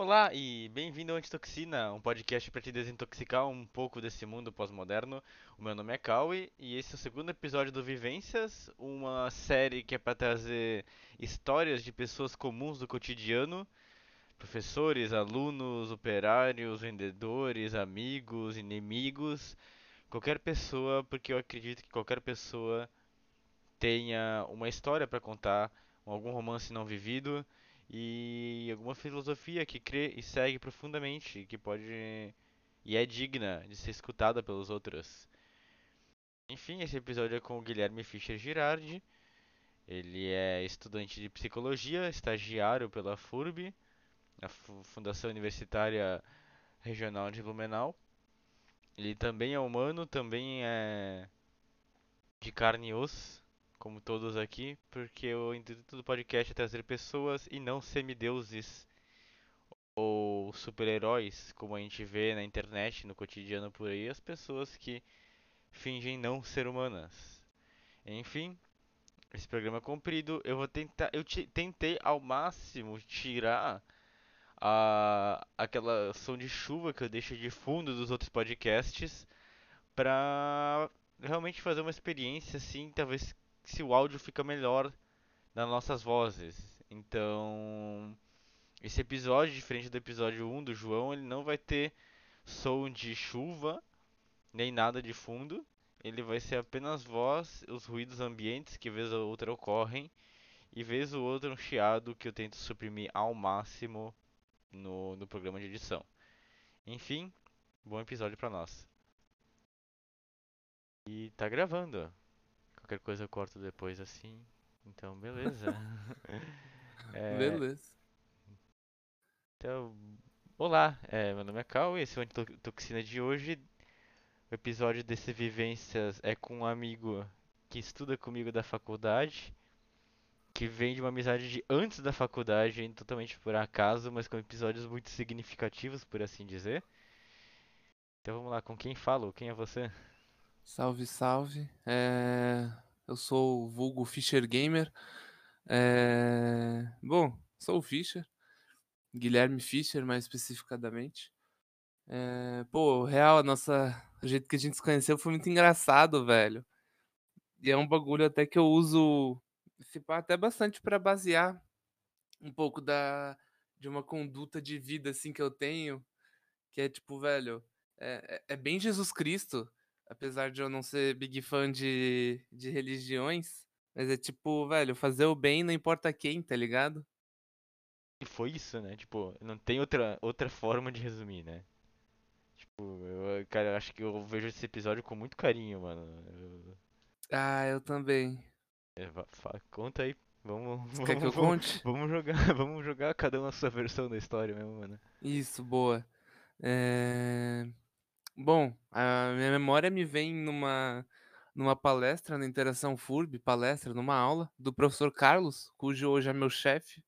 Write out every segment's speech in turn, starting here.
Olá e bem-vindo ao Antitoxina, um podcast para te desintoxicar um pouco desse mundo pós-moderno. O meu nome é Kawi e esse é o segundo episódio do Vivências, uma série que é para trazer histórias de pessoas comuns do cotidiano, professores, alunos, operários, vendedores, amigos, inimigos, qualquer pessoa, porque eu acredito que qualquer pessoa tenha uma história para contar, algum romance não vivido e alguma filosofia que crê e segue profundamente, que pode e é digna de ser escutada pelos outros. Enfim, esse episódio é com o Guilherme Fischer Girardi. Ele é estudante de psicologia, estagiário pela FURB, a Fundação Universitária Regional de Blumenau. Ele também é humano, também é de carne e osso, como todos aqui, porque o intuito do podcast é trazer pessoas e não semideuses ou super-heróis, como a gente vê na internet, no cotidiano por aí, as pessoas que fingem não ser humanas. Enfim, esse programa é comprido, eu vou tentar, eu tentei ao máximo tirar a aquela som de chuva que eu deixo de fundo dos outros podcasts para realmente fazer uma experiência assim, talvez se o áudio fica melhor nas nossas vozes. Então, esse episódio, diferente do episódio 1 do João, ele não vai ter som de chuva, nem nada de fundo. Ele vai ser apenas voz, os ruídos ambientes que vez ou outra ocorrem, e vez ou outra um chiado que eu tento suprimir ao máximo no, no programa de edição. Enfim, bom episódio para nós. E tá gravando. Qualquer coisa eu corto depois assim. Então, beleza. é... Beleza. Então, olá, é, meu nome é Cal e esse é o Antitoxina de hoje. O episódio desse Vivências é com um amigo que estuda comigo da faculdade, que vem de uma amizade de antes da faculdade, totalmente por acaso, mas com episódios muito significativos, por assim dizer. Então vamos lá, com quem falo? Quem é você? Salve, salve. É... Eu sou o vulgo Fischer Gamer. É... Bom, sou o Fischer. Guilherme Fischer, mais especificadamente. É... Pô, real, a nossa... o jeito que a gente se conheceu foi muito engraçado, velho. E é um bagulho até que eu uso até bastante para basear um pouco da de uma conduta de vida assim que eu tenho, que é tipo, velho, é, é, é bem Jesus Cristo apesar de eu não ser big fã de, de religiões, mas é tipo, velho, fazer o bem não importa quem, tá ligado? E foi isso, né? Tipo, não tem outra, outra forma de resumir, né? Tipo, eu, cara, eu acho que eu vejo esse episódio com muito carinho, mano. Eu... Ah, eu também. É, conta aí. Vamos, Você vamos, quer que eu conte? Vamos jogar, vamos jogar cada um a sua versão da história mesmo, mano. Isso, boa. É... Bom, a minha memória me vem numa, numa palestra na Interação FURB, palestra, numa aula, do professor Carlos, cujo hoje é meu chefe.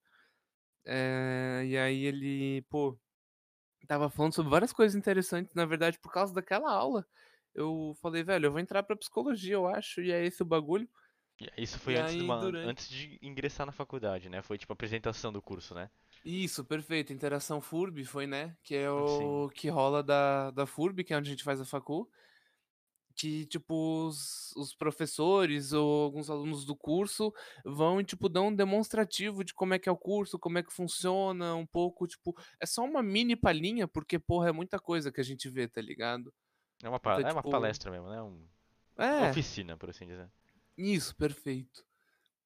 É, e aí ele, pô, tava falando sobre várias coisas interessantes, na verdade, por causa daquela aula. Eu falei, velho, eu vou entrar pra psicologia, eu acho, e é esse o bagulho. Isso foi antes, aí, uma, durante... antes de ingressar na faculdade, né? Foi tipo a apresentação do curso, né? Isso, perfeito. Interação FURB foi, né? Que é o Sim. que rola da, da FURB, que é onde a gente faz a facu. Que, tipo, os, os professores ou alguns alunos do curso vão e, tipo, dão um demonstrativo de como é que é o curso, como é que funciona, um pouco, tipo... É só uma mini palhinha, porque, porra, é muita coisa que a gente vê, tá ligado? É uma, então, é tipo... uma palestra mesmo, né? Um... É. Uma oficina, por assim dizer. Isso, perfeito.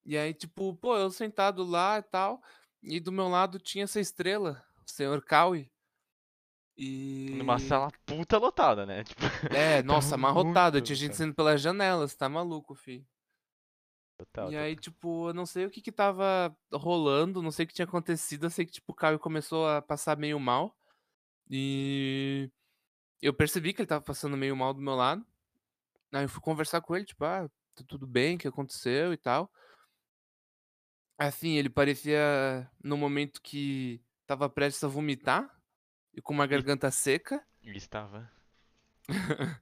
E aí, tipo, pô, eu sentado lá e tal... E do meu lado tinha essa estrela, o senhor Kawi. E. Numa sala puta lotada, né? Tipo, é, nossa, amarrotada. Tinha gente saindo pelas janelas, tá maluco, fi. Total, e total. aí, tipo, eu não sei o que que tava rolando, não sei o que tinha acontecido. Eu sei que, tipo, o Caio começou a passar meio mal. E eu percebi que ele tava passando meio mal do meu lado. Aí eu fui conversar com ele, tipo, ah, tá tudo bem, o que aconteceu e tal. Assim, ele parecia no momento que estava prestes a vomitar e com uma garganta seca. Ele estava.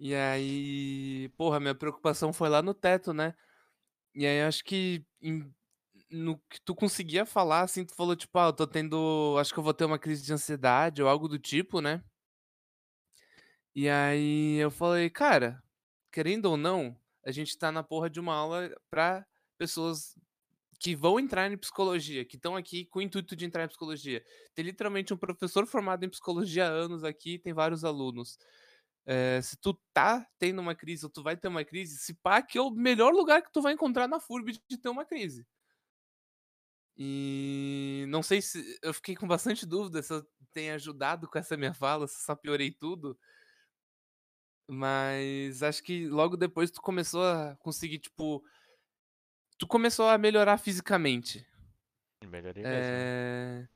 e aí, porra, minha preocupação foi lá no teto, né? E aí acho que em- no que tu conseguia falar, assim, tu falou, tipo, ah, eu tô tendo. Acho que eu vou ter uma crise de ansiedade ou algo do tipo, né? E aí eu falei, cara, querendo ou não, a gente tá na porra de uma aula pra pessoas que vão entrar em psicologia, que estão aqui com o intuito de entrar em psicologia. Tem literalmente um professor formado em psicologia há anos aqui, tem vários alunos. É, se tu tá tendo uma crise ou tu vai ter uma crise, se pá, que é o melhor lugar que tu vai encontrar na FURB de ter uma crise. E não sei se eu fiquei com bastante dúvida se eu tenho ajudado com essa minha fala, se só piorei tudo. Mas acho que logo depois tu começou a conseguir, tipo. Tu começou a melhorar fisicamente. Melhorei mesmo. É...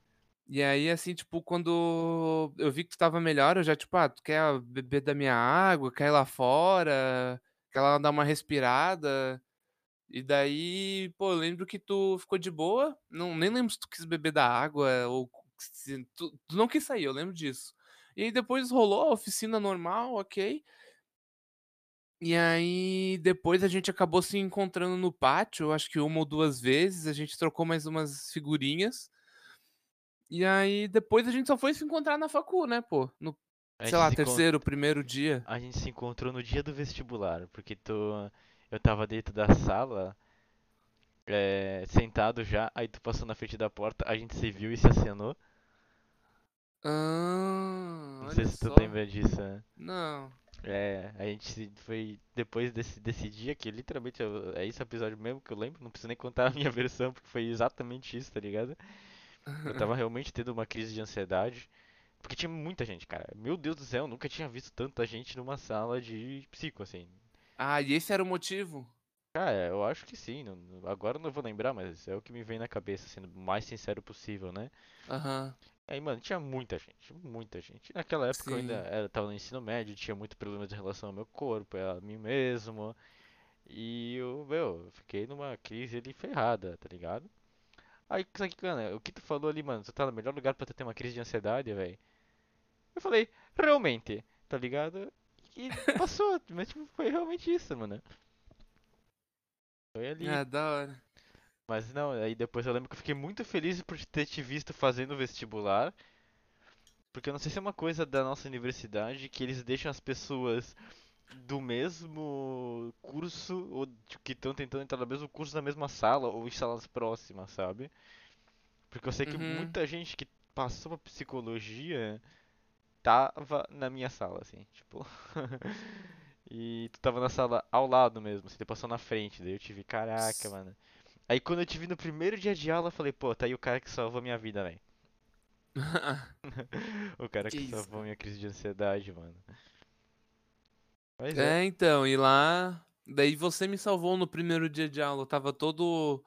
E aí, assim, tipo, quando eu vi que tu tava melhor, eu já, tipo, ah, tu quer beber da minha água, quer ir lá fora, quer lá dar uma respirada. E daí, pô, eu lembro que tu ficou de boa, não, nem lembro se tu quis beber da água ou se tu, tu não quis sair, eu lembro disso. E aí depois rolou a oficina normal, ok. E aí depois a gente acabou se encontrando no pátio, acho que uma ou duas vezes, a gente trocou mais umas figurinhas. E aí depois a gente só foi se encontrar na facu, né, pô? No, A sei lá, se encont- terceiro, primeiro dia. A gente se encontrou no dia do vestibular, porque tu, eu tava dentro da sala, é, sentado já, aí tu passou na frente da porta, a gente se viu e se acenou. Ah, Não sei se tu só. lembra disso, né? Não. É, a gente foi depois desse, desse dia que literalmente eu- é esse episódio mesmo que eu lembro, não preciso nem contar a minha versão, porque foi exatamente isso, tá ligado? Eu tava realmente tendo uma crise de ansiedade, porque tinha muita gente, cara. Meu Deus do céu, eu nunca tinha visto tanta gente numa sala de psico, assim. Ah, e esse era o motivo? Cara, eu acho que sim, não- agora eu não vou lembrar, mas é o que me vem na cabeça, sendo o mais sincero possível, né? Aham, Aí, mano, tinha muita gente, muita gente. Naquela época eu ainda sim. era, tava no ensino médio, tinha muito problema de relação ao meu corpo, a mim mesmo. E eu, meu, eu fiquei numa crise ali ferrada, tá ligado? Aí, cara, o que tu falou ali, mano, tu tá no melhor lugar pra tu ter uma crise de ansiedade, velho. Eu falei, realmente, tá ligado? E passou, mas tipo, foi realmente isso, mano. Foi ali. Ah, da hora. Mas não, aí depois eu lembro que eu fiquei muito feliz por ter te visto fazendo vestibular. Porque eu não sei se é uma coisa da nossa universidade que eles deixam as pessoas do mesmo curso ou que estão tentando entrar no mesmo curso na mesma sala ou em salas próximas, sabe? Porque eu sei que Uhum. muita gente que passou pra psicologia tava na minha sala, assim, tipo. E tu tava na sala ao lado mesmo, você passou na frente, daí eu te vi, caraca, mano. Aí quando eu te vi no primeiro dia de aula, eu falei, pô, tá aí o cara que salvou minha vida, velho. O cara Que que isso, salvou cara. minha crise de ansiedade, mano. Mas é. É, então, e lá. Daí você me salvou no primeiro dia de aula. Eu tava todo.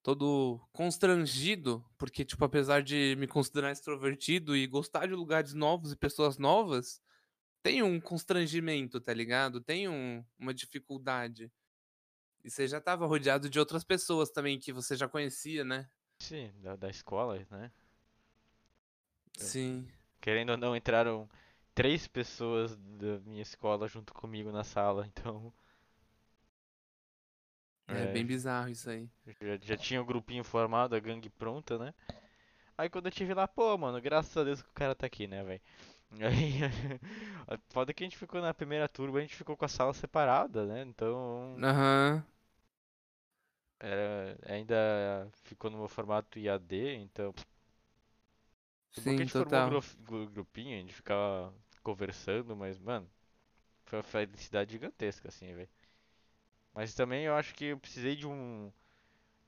Todo constrangido, porque, tipo, apesar de me considerar extrovertido e gostar de lugares novos e pessoas novas, tem um constrangimento, tá ligado? Tem um- uma dificuldade. E você já tava rodeado de outras pessoas também que você já conhecia, né? Sim, da, da escola, né? É. Sim. Querendo ou não, entraram três pessoas da minha escola junto comigo na sala, então É é, bem bizarro isso aí. já, já tinha o grupinho formado, a gangue pronta, né? Aí quando eu tive lá, pô, mano, graças a Deus que o cara tá aqui, né, velho? Aí, foda que a gente ficou na primeira turma, a gente ficou com a sala separada, né? Então, Aham. Era, ainda ficou no meu formato IAD, então Foi bom que a Sim, gente formou um total. gru- gru- grupinho, a gente ficava conversando, mas, mano, foi uma felicidade gigantesca, assim, velho. Mas também eu acho que eu precisei de um,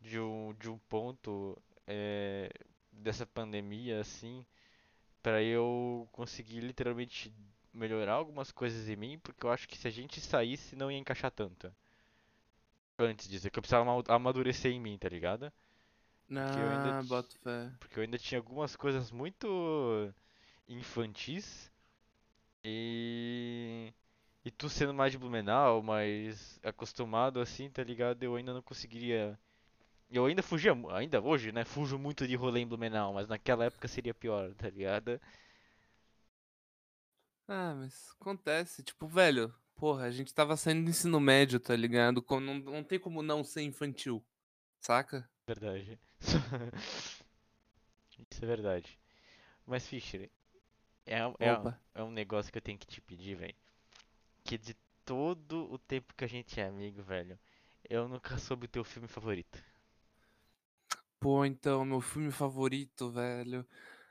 de um, de um ponto eh, dessa pandemia, assim, pra eu conseguir literalmente melhorar algumas coisas em mim, porque eu acho que se a gente saísse não ia encaixar tanto. Antes disso, que eu precisava ama- amadurecer em mim, tá ligado? Porque eu ainda, Ah, boto fé. porque eu ainda tinha algumas coisas muito infantis e e tu sendo mais de Blumenau, mais acostumado assim, tá ligado? Eu ainda não conseguiria. Eu ainda fugia, ainda hoje, né? Fujo muito de rolê em Blumenau, mas naquela época seria pior, tá ligado? Ah, mas acontece. Tipo, velho, porra, a gente tava saindo do ensino médio, tá ligado? Não, não tem como não ser infantil, saca? Verdade. Isso é verdade. Mas, Fischer, é, um- é, um- é um negócio que eu tenho que te pedir, velho. Que de todo o tempo que a gente é amigo, velho, eu nunca soube o teu filme favorito. Pô, então, meu filme favorito, velho.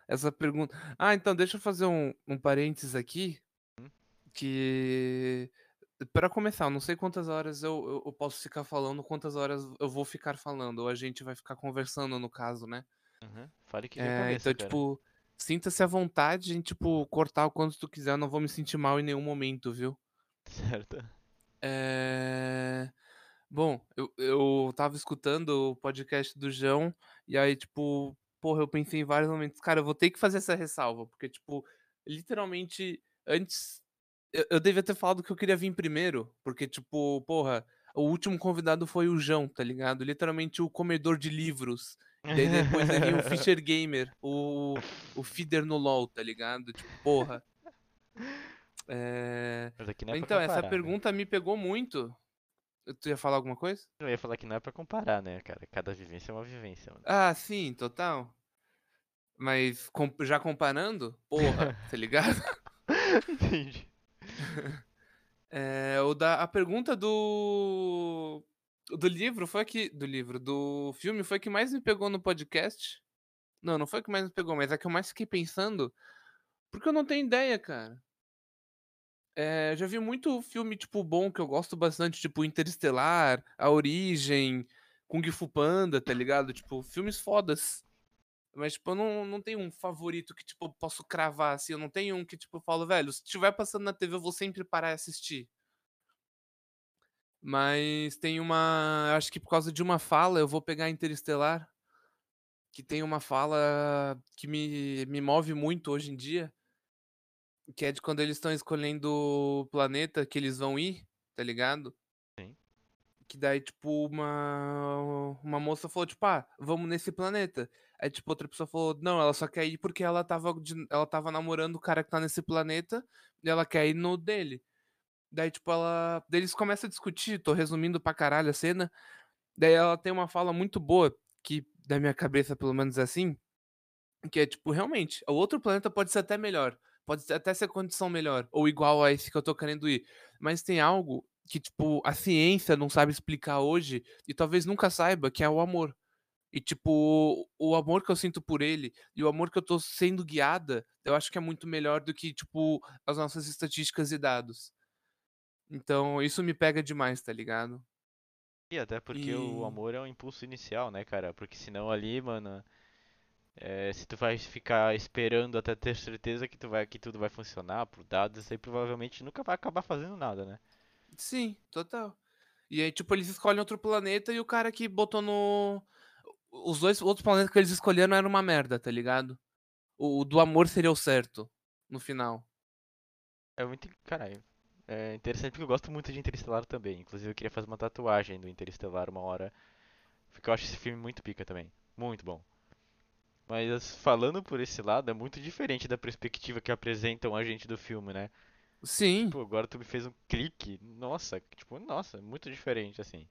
Essa pergunta. Ah, então, deixa eu fazer um, um parênteses aqui. Que. Pra começar, eu não sei quantas horas eu, eu, eu posso ficar falando, quantas horas eu vou ficar falando, ou a gente vai ficar conversando, no caso, né? Uhum. Fale que É, cabeça, então, cara. tipo, sinta-se à vontade em, tipo, cortar o quanto tu quiser, eu não vou me sentir mal em nenhum momento, viu? Certo. É... Bom, eu, eu tava escutando o podcast do João, e aí, tipo, porra, eu pensei em vários momentos, cara, eu vou ter que fazer essa ressalva, porque, tipo, literalmente, antes, eu, eu devia ter falado que eu queria vir primeiro, porque, tipo, porra, o último convidado foi o João, tá ligado? Literalmente o comedor de livros. Daí depois aí vem o Fischer Gamer, o, o feeder no LoL, tá ligado? Tipo, porra. É... É Então, essa comparar, né? pergunta me pegou muito. Tu ia falar alguma coisa? Eu ia falar que não é pra comparar, né, cara? Cada vivência é uma vivência, mano. Ah, sim, total. Mas já comparando, porra, tá ligado? Entendi. É, o da, a pergunta do do livro foi que do livro do filme foi que mais me pegou no podcast. Não, não foi que mais me pegou, mas a que eu mais fiquei pensando, porque eu não tenho ideia, cara. É, já vi muito filme tipo bom que eu gosto bastante, tipo Interestelar, A Origem, Kung Fu Panda, tá ligado? Tipo, filmes fodas. Mas, tipo, eu não, não tenho um favorito que, tipo, eu posso cravar, assim. Eu não tenho um que, tipo, eu falo, velho, se estiver passando na TV, eu vou sempre parar e assistir. Mas tem uma. Acho que por causa de uma fala, eu vou pegar Interestelar. Que tem uma fala que me, me move muito hoje em dia. Que é de quando eles estão escolhendo o planeta que eles vão ir, tá ligado? Sim. Que daí, tipo, uma, uma moça falou, tipo, ah, vamos nesse planeta. Aí, tipo, outra pessoa falou, não, ela só quer ir porque ela tava, de- ela tava namorando o cara que tá nesse planeta e ela quer ir no dele. Daí, tipo, ela. Daí eles começam a discutir, tô resumindo pra caralho a cena. Daí ela tem uma fala muito boa, que da minha cabeça, pelo menos é assim, que é tipo, realmente, o outro planeta pode ser até melhor. Pode até ser condição melhor, ou igual a esse que eu tô querendo ir. Mas tem algo que, tipo, a ciência não sabe explicar hoje, e talvez nunca saiba, que é o amor. E, tipo, o amor que eu sinto por ele e o amor que eu tô sendo guiada, eu acho que é muito melhor do que, tipo, as nossas estatísticas e dados. Então, isso me pega demais, tá ligado? E até porque o E- amor é um impulso inicial, né, cara? Porque senão ali, mano, é, se tu vai ficar esperando até ter certeza que, tu vai, que tudo vai funcionar por dados, aí provavelmente nunca vai acabar fazendo nada, né? Sim, total. E aí, tipo, eles escolhem outro planeta e o cara que botou no. Os dois outros planetas que eles escolheram era uma merda, tá ligado? O, o do amor seria o certo, no final. É muito. Caralho. É interessante porque eu gosto muito de Interestelar também. Inclusive eu queria fazer uma tatuagem do Interestelar uma hora. Porque eu acho esse filme muito pica também. Muito bom. Mas falando por esse lado, é muito diferente da perspectiva que apresentam a gente do filme, né? Sim, Pô, agora tu me fez um clique. Nossa, tipo, nossa, muito diferente assim.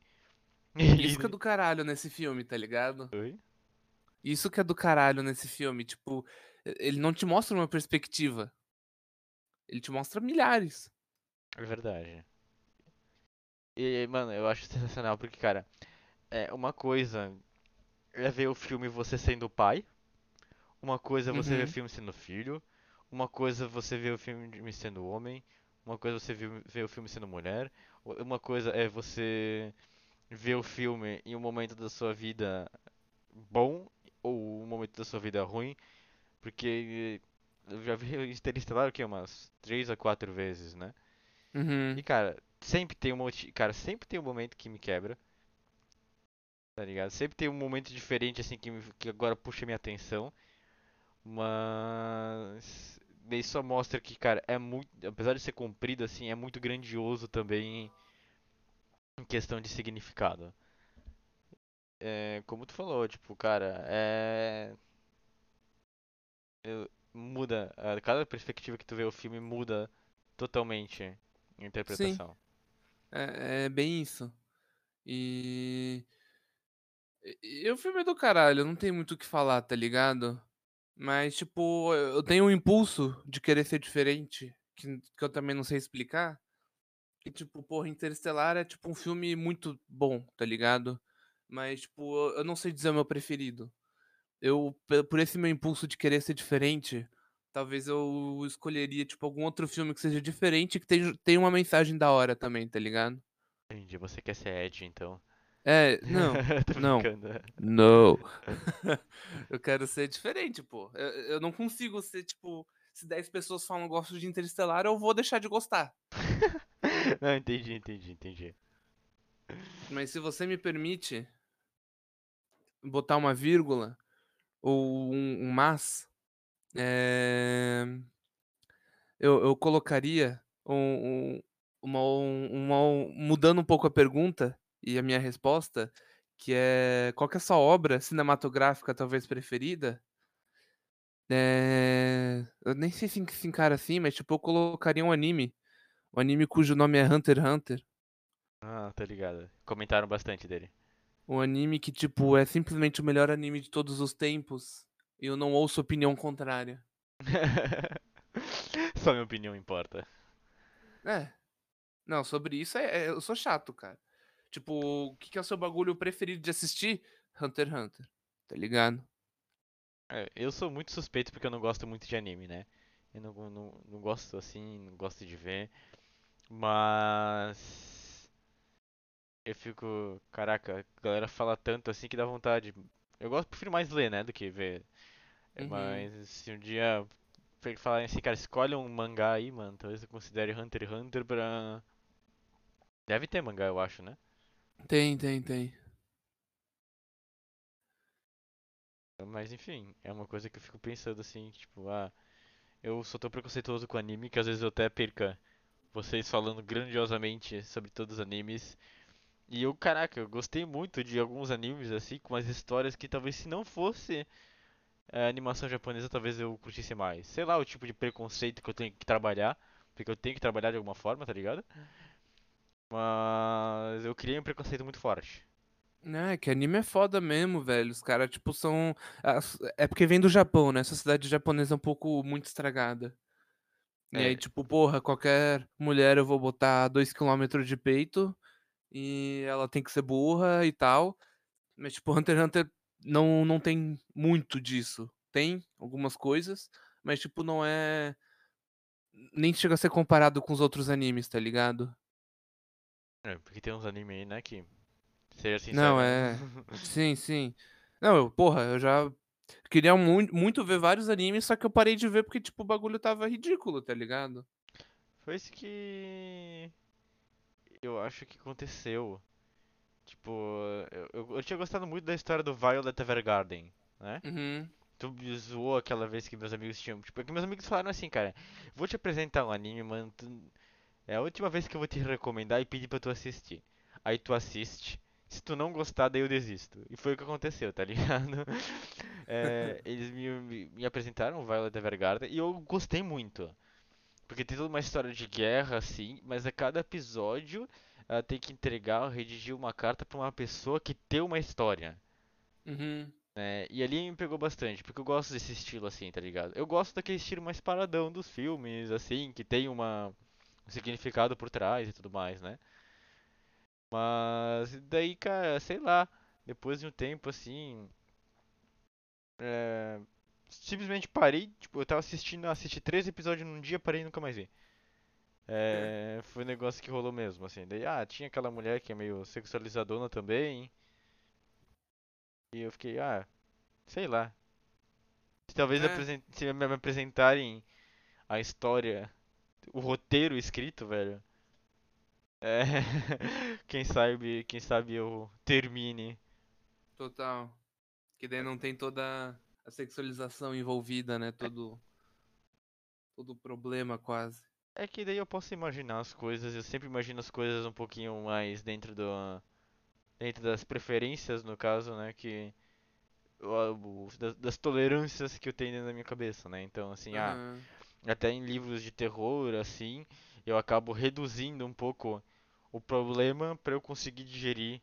Isso que é do caralho nesse filme, tá ligado? Oi? Isso que é do caralho nesse filme. Tipo, ele não te mostra uma perspectiva. Ele te mostra milhares. É verdade. E, mano, eu acho sensacional porque, cara, é uma coisa é ver o filme você sendo pai, uma coisa é você ver o Uhum. filme sendo filho, uma coisa é você ver o filme sendo homem, uma coisa é você ver, o filme sendo mulher, uma coisa é você ver o filme em um momento da sua vida bom ou um momento da sua vida ruim, porque eu já vi Interestelar o quê? Umas três a quatro vezes, né? Uhum. E cara, sempre tem um monte, cara, sempre tem um momento que me quebra. Tá ligado? Sempre tem um momento diferente assim que, me- que agora puxa minha atenção. Mas daí só mostra que, cara, é muito, apesar de ser comprido assim, é muito grandioso também em questão de significado. É, como tu falou, tipo, cara, é eu- muda, a cada perspectiva que tu vê o filme muda totalmente a interpretação. É, é bem isso. E E o filme é do caralho, não tem muito o que falar, tá ligado? Mas, tipo, eu eu tenho um impulso de querer ser diferente, que que eu também não sei explicar, que tipo, porra, Interestelar é tipo um filme muito bom, tá ligado? Mas, tipo, eu não sei dizer o meu preferido. Eu, por esse meu impulso de querer ser diferente, talvez eu escolheria, tipo, algum outro filme que seja diferente e que tenha uma mensagem da hora também, tá ligado? Entendi, você quer ser Ed, então. É, não, não, brincando. não. Eu quero ser diferente, pô. Eu eu não consigo ser, tipo, se 10 pessoas falam: "Gosto de Interestelar", eu vou deixar de gostar. Não, entendi, entendi, entendi. Mas se você me permite botar uma vírgula ou um um mas, eh, eu eu colocaria um um uma um uma um mudando um pouco a pergunta e a minha resposta, que é: qual que é a sua obra cinematográfica talvez preferida? Eh, eu nem sei se se encara assim, mas tipo eu colocaria um anime, um anime cujo nome é Hunter x Hunter. Ah, tô ligado. Comentaram bastante dele. Um anime que, tipo, é simplesmente o melhor anime de todos os tempos, e eu não ouço opinião contrária. Só minha opinião importa. É. Não, sobre isso é é eu sou chato, cara. Tipo, o que que é o seu bagulho preferido de assistir? Hunter x Hunter, tá ligado? É, eu sou muito suspeito porque eu não gosto muito de anime, né? Eu não, não, não gosto assim, não gosto de ver. Mas. Eu fico. Caraca, a galera fala tanto assim que dá vontade. Eu gosto, prefiro mais ler, né, do que ver. Uhum. Mas se um dia falarem assim, cara, escolhe um mangá aí, mano, talvez eu considere Hunter x Hunter pra. Deve ter mangá, eu acho, né? Tem, tem, tem. Mas enfim, é uma coisa que eu fico pensando assim, tipo, ah, eu sou tão preconceituoso com anime que às vezes eu até perca vocês falando grandiosamente sobre todos os animes. E eu, caraca, eu gostei muito de alguns animes assim, com umas histórias que talvez se não fosse a animação japonesa, talvez eu curtisse mais. Sei lá, o tipo de preconceito que eu tenho que trabalhar, porque eu tenho que trabalhar de alguma forma, tá ligado? Mas eu criei um preconceito muito forte. É, que anime é foda mesmo, velho. Os caras, tipo, são. É porque vem do Japão, né? A sociedade japonesa é um pouco muito estragada. E aí, É, tipo, porra, qualquer mulher eu vou botar 2 quilômetros de peito e ela tem que ser burra e tal. Mas, tipo, Hunter x Hunter não, não tem muito disso. Tem algumas coisas, mas, tipo, não é. Nem chega a ser comparado com os outros animes, tá ligado? é, porque tem uns animes aí, né, que, seja Não, sincero, é. Sim, sim. Não, eu, porra, eu já queria muito, muito ver vários animes, só que eu parei de ver porque, tipo, o bagulho tava ridículo, tá ligado? foi isso que eu acho que aconteceu. Tipo, eu, eu, eu tinha gostado muito da história do Violet Evergarden, né? Uhum. Tu me zoou aquela vez que meus amigos tinham. Tipo, é que meus amigos falaram assim, cara, vou te apresentar um anime, mano. tu- é a última vez que eu vou te recomendar e pedir pra tu assistir. Aí tu assiste. Se tu não gostar, daí eu desisto. E foi o que aconteceu, tá ligado? É, eles me, me, me apresentaram o Violet Evergarden e eu gostei muito. Porque tem toda uma história de guerra, assim, mas a cada episódio ela tem que entregar redigir uma carta pra uma pessoa que tem uma história. Uhum. né? E ali me pegou bastante, porque eu gosto desse estilo assim, tá ligado? Eu gosto daquele estilo mais paradão dos filmes, assim, que tem uma, um significado por trás e tudo mais, né? Mas daí, cara, sei lá, depois de um tempo assim, é, simplesmente parei, tipo, eu tava assistindo, assisti três episódios num dia, parei e nunca mais vi. É, foi um negócio que rolou mesmo, assim. Daí, ah, tinha aquela mulher que é meio sexualizadona também, e eu fiquei, ah, sei lá. Se talvez É, se me apresentarem a história, o roteiro escrito, velho. É, quem sabe, quem sabe eu termine. total. Que daí não tem toda a sexualização envolvida, né? É, Todo, todo o problema quase. é que daí eu posso imaginar as coisas, eu sempre imagino as coisas um pouquinho mais dentro do, dentro das preferências, no caso, né, que das, das tolerâncias que eu tenho dentro da minha cabeça, né? Então, assim, ah, Aham. até em livros de terror, assim, eu acabo reduzindo um pouco o problema para eu conseguir digerir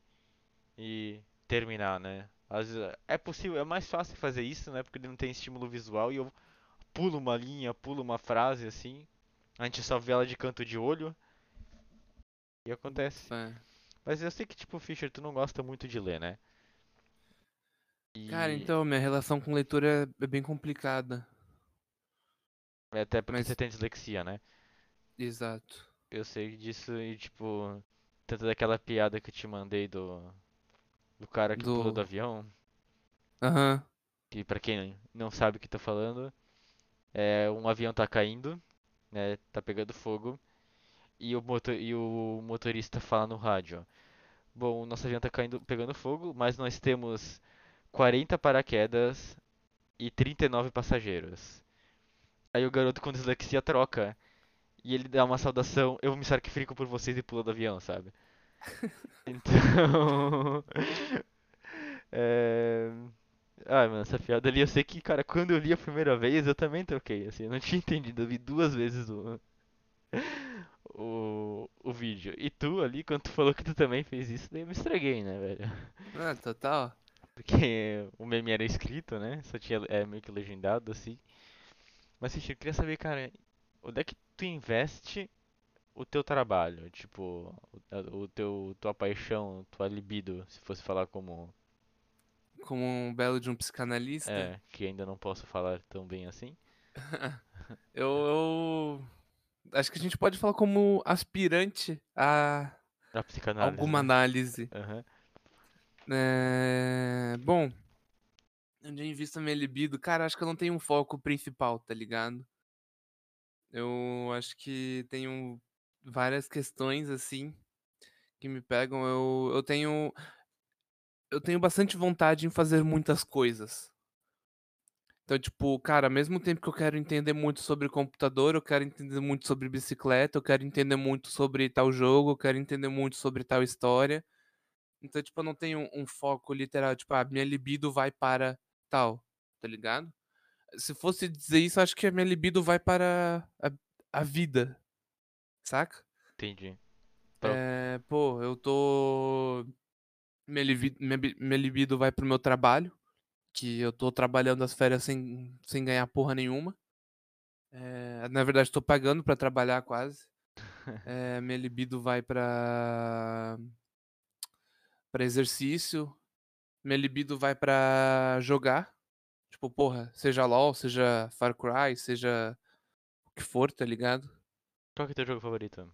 e terminar, né? Às vezes, é possível, é mais fácil fazer isso, né? Porque ele não tem estímulo visual e eu pulo uma linha, pulo uma frase assim. A gente só vê ela de canto de olho. E acontece. É. Mas eu sei que, tipo, Fischer, tu não gosta muito de ler, né? Cara, E então, minha relação com leitura é bem complicada. é até porque Mas- você tem dislexia, né? Exato. Eu sei disso e, tipo, tanto daquela piada que eu te mandei do do cara que Do- pulou do avião, Aham. que pra quem não sabe o que tô falando, é um avião tá caindo, né? Tá pegando fogo e o motor e o motorista fala no rádio, bom, o nosso avião tá caindo, pegando fogo, mas nós temos 40 paraquedas e 39 passageiros. Aí o garoto com dislexia troca e ele dá uma saudação, eu me sacrifico por vocês e pula do avião, sabe? Então, é... Ah, mano, essa piada ali eu sei que, cara, quando eu li a primeira vez eu também troquei, assim, eu não tinha entendido, eu vi duas vezes o, o, o vídeo. E tu ali, quando tu falou que tu também fez isso, daí eu me estraguei, né, velho? Ah, total. Porque o meme era escrito, né? Só tinha é meio que legendado assim. Mas Fischer, eu queria saber, cara, onde é que tu investe o teu trabalho? Tipo, o, teu tua paixão, tua libido, se fosse falar como Como um belo de um psicanalista. é, que ainda não posso falar tão bem assim. Eu, eu acho que a gente pode falar como aspirante a A psicanálise. alguma né? análise. Aham. É, Bom, onde eu invisto a minha libido, cara, acho que eu não tenho um foco principal, tá ligado? Eu acho que tenho várias questões assim que me pegam. Eu, eu tenho eu tenho bastante vontade em fazer muitas coisas. Então, tipo, cara, ao mesmo tempo que eu quero entender muito sobre computador, eu quero entender muito sobre bicicleta, eu quero entender muito sobre tal jogo, eu quero entender muito sobre tal história. Então, tipo, eu não tenho um foco literal, tipo, a minha libido vai para tal, tá ligado? Se fosse dizer isso, acho que a minha libido vai para a, a vida, saca? Entendi. Pra- É, pô, eu tô. Minha, livi- minha, minha libido vai pro meu trabalho, que eu tô trabalhando as férias sem, sem ganhar porra nenhuma. É, na verdade, tô pagando pra trabalhar quase. É, minha libido vai pra. pra exercício. Minha libido vai pra jogar. Tipo, porra, seja LOL, seja Far Cry, seja o que for, tá ligado? Qual que é o teu jogo favorito?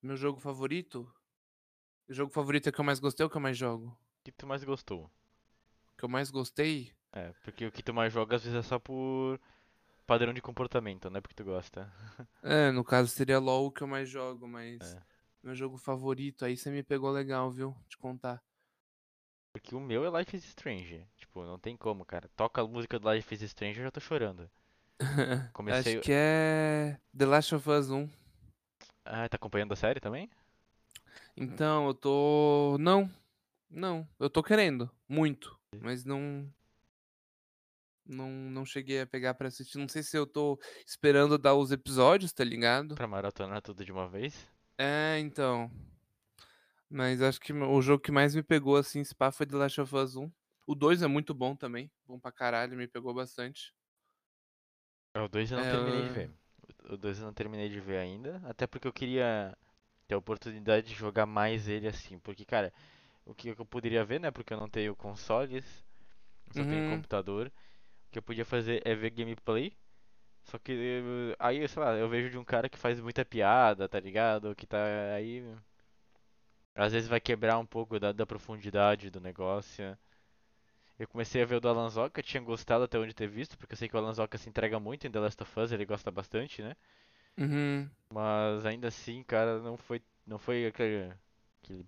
Meu jogo favorito. O jogo favorito é que eu mais gostei ou que eu mais jogo? O que tu mais gostou? O que eu mais gostei? É, porque o que tu mais joga às vezes é só por padrão de comportamento, não é porque tu gosta. É, no caso seria LOL o que eu mais jogo, mas. É. Meu jogo favorito, aí você me pegou legal, viu? Te contar. Porque o meu é Life is Strange. Tipo, não tem como, cara. Toca a música do Life is Strange eu já tô chorando. Comecei- Acho que é The Last of Us 1. Ah, tá acompanhando a série também? Então, eu tô. Não, não. Eu tô querendo, muito. Mas não. Não, não cheguei a pegar pra assistir. Não sei se eu tô esperando dar os episódios, tá ligado? Pra maratonar tudo de uma vez? É, então. Mas acho que o jogo que mais me pegou, assim, pá, foi The Last of Us 1. O 2 é muito bom também. Bom pra caralho, me pegou bastante. Ah, O 2 eu não É, terminei de eu- ver. O 2 eu não terminei de ver ainda. Até porque eu queria ter a oportunidade de jogar mais ele assim. Porque, cara, o que eu poderia ver, né? Porque eu não tenho consoles, só tenho Uhum. computador. O que eu podia fazer é ver gameplay. Só que aí, sei lá, eu vejo de um cara que faz muita piada, tá ligado? Que tá aí. Às vezes vai quebrar um pouco da, da profundidade do negócio. Eu comecei a ver o do Alan Zoka, tinha gostado até onde ter visto, porque eu sei que o Alan Zoka se entrega muito em The Last of Us, ele gosta bastante, né? Uhum. Mas ainda assim, cara, não foi, não foi aquele, aquele-